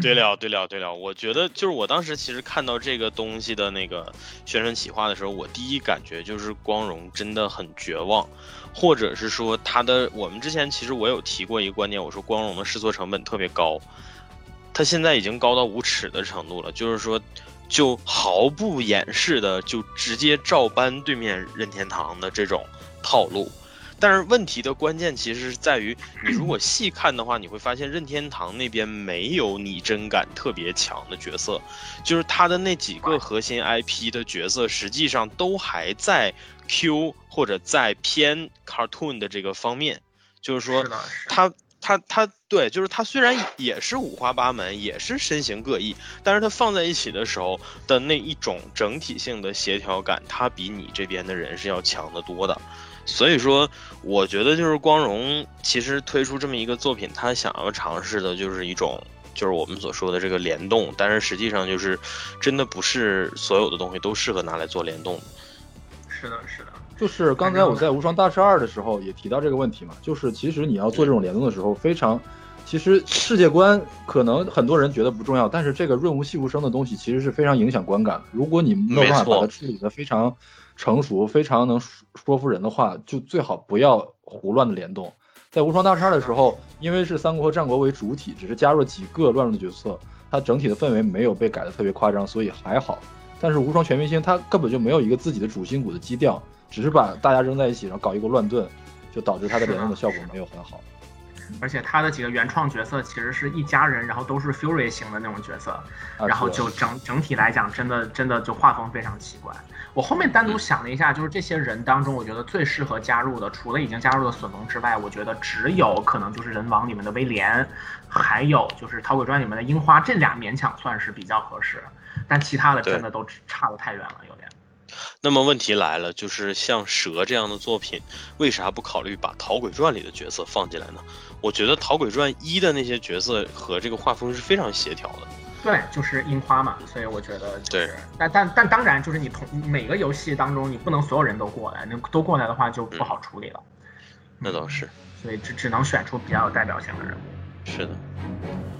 对了，对了，对了，我觉得就是我当时其实看到这个东西的那个宣传企划的时候，我第一感觉就是光荣真的很绝望，或者是说他的我们之前其实我有提过一个观点，我说光荣的试错成本特别高，他现在已经高到无耻的程度了，就是说就毫不掩饰的就直接照搬对面任天堂的这种套路。但是问题的关键其实是在于，你如果细看的话，你会发现任天堂那边没有拟真感特别强的角色，就是他的那几个核心 IP 的角色，实际上都还在 Q 或者在偏 cartoon 的这个方面，就是说他他他对，就是它虽然也是五花八门，也是身形各异，但是它放在一起的时候的那一种整体性的协调感，它比你这边的人是要强得多的。所以说，我觉得就是光荣其实推出这么一个作品，他想要尝试的就是一种。就是我们所说的这个联动，但是实际上就是，真的不是所有的东西都适合拿来做联动的。是的，是的，就是刚才我在《无双大师二》的时候也提到这个问题嘛，就是其实你要做这种联动的时候，非常，其实世界观可能很多人觉得不重要，但是这个润物细无声的东西其实是非常影响观感的。如果你没有办法把它处理的非常成熟、非常能说说服人的话，就最好不要胡乱的联动。在《无双大师二》的时候，因为是三国和战国为主体，只是加入了几个乱入的角色，它整体的氛围没有被改的特别夸张，所以还好。但是无双全明星它根本就没有一个自己的主心骨的基调，只是把大家扔在一起，然后搞一个乱炖，就导致它的联动的效果没有很好。而且他的几个原创角色其实是一家人，然后都是 Fury 型的那种角色，啊然后就整整体来讲，真的真的就画风非常奇怪。我后面单独想了一下，就是这些人当中，我觉得最适合加入的，除了已经加入的索隆之外，我觉得只有可能就是人王里面的威廉，还有就是逃鬼传里面的樱花，这俩勉强算是比较合适，但其他的真的都差得太远了，有点。那么问题来了，就是像蛇这样的作品，为啥不考虑把《逃鬼传》里的角色放进来呢？我觉得《逃鬼传一》的那些角色和这个画风是非常协调的。对，就是樱花嘛，所以我觉得就对是，但但但当然，就是你同每个游戏当中，你不能所有人都过来，那都过来的话就不好处理了。那倒是，所以只只能选出比较有代表性的人物。是的。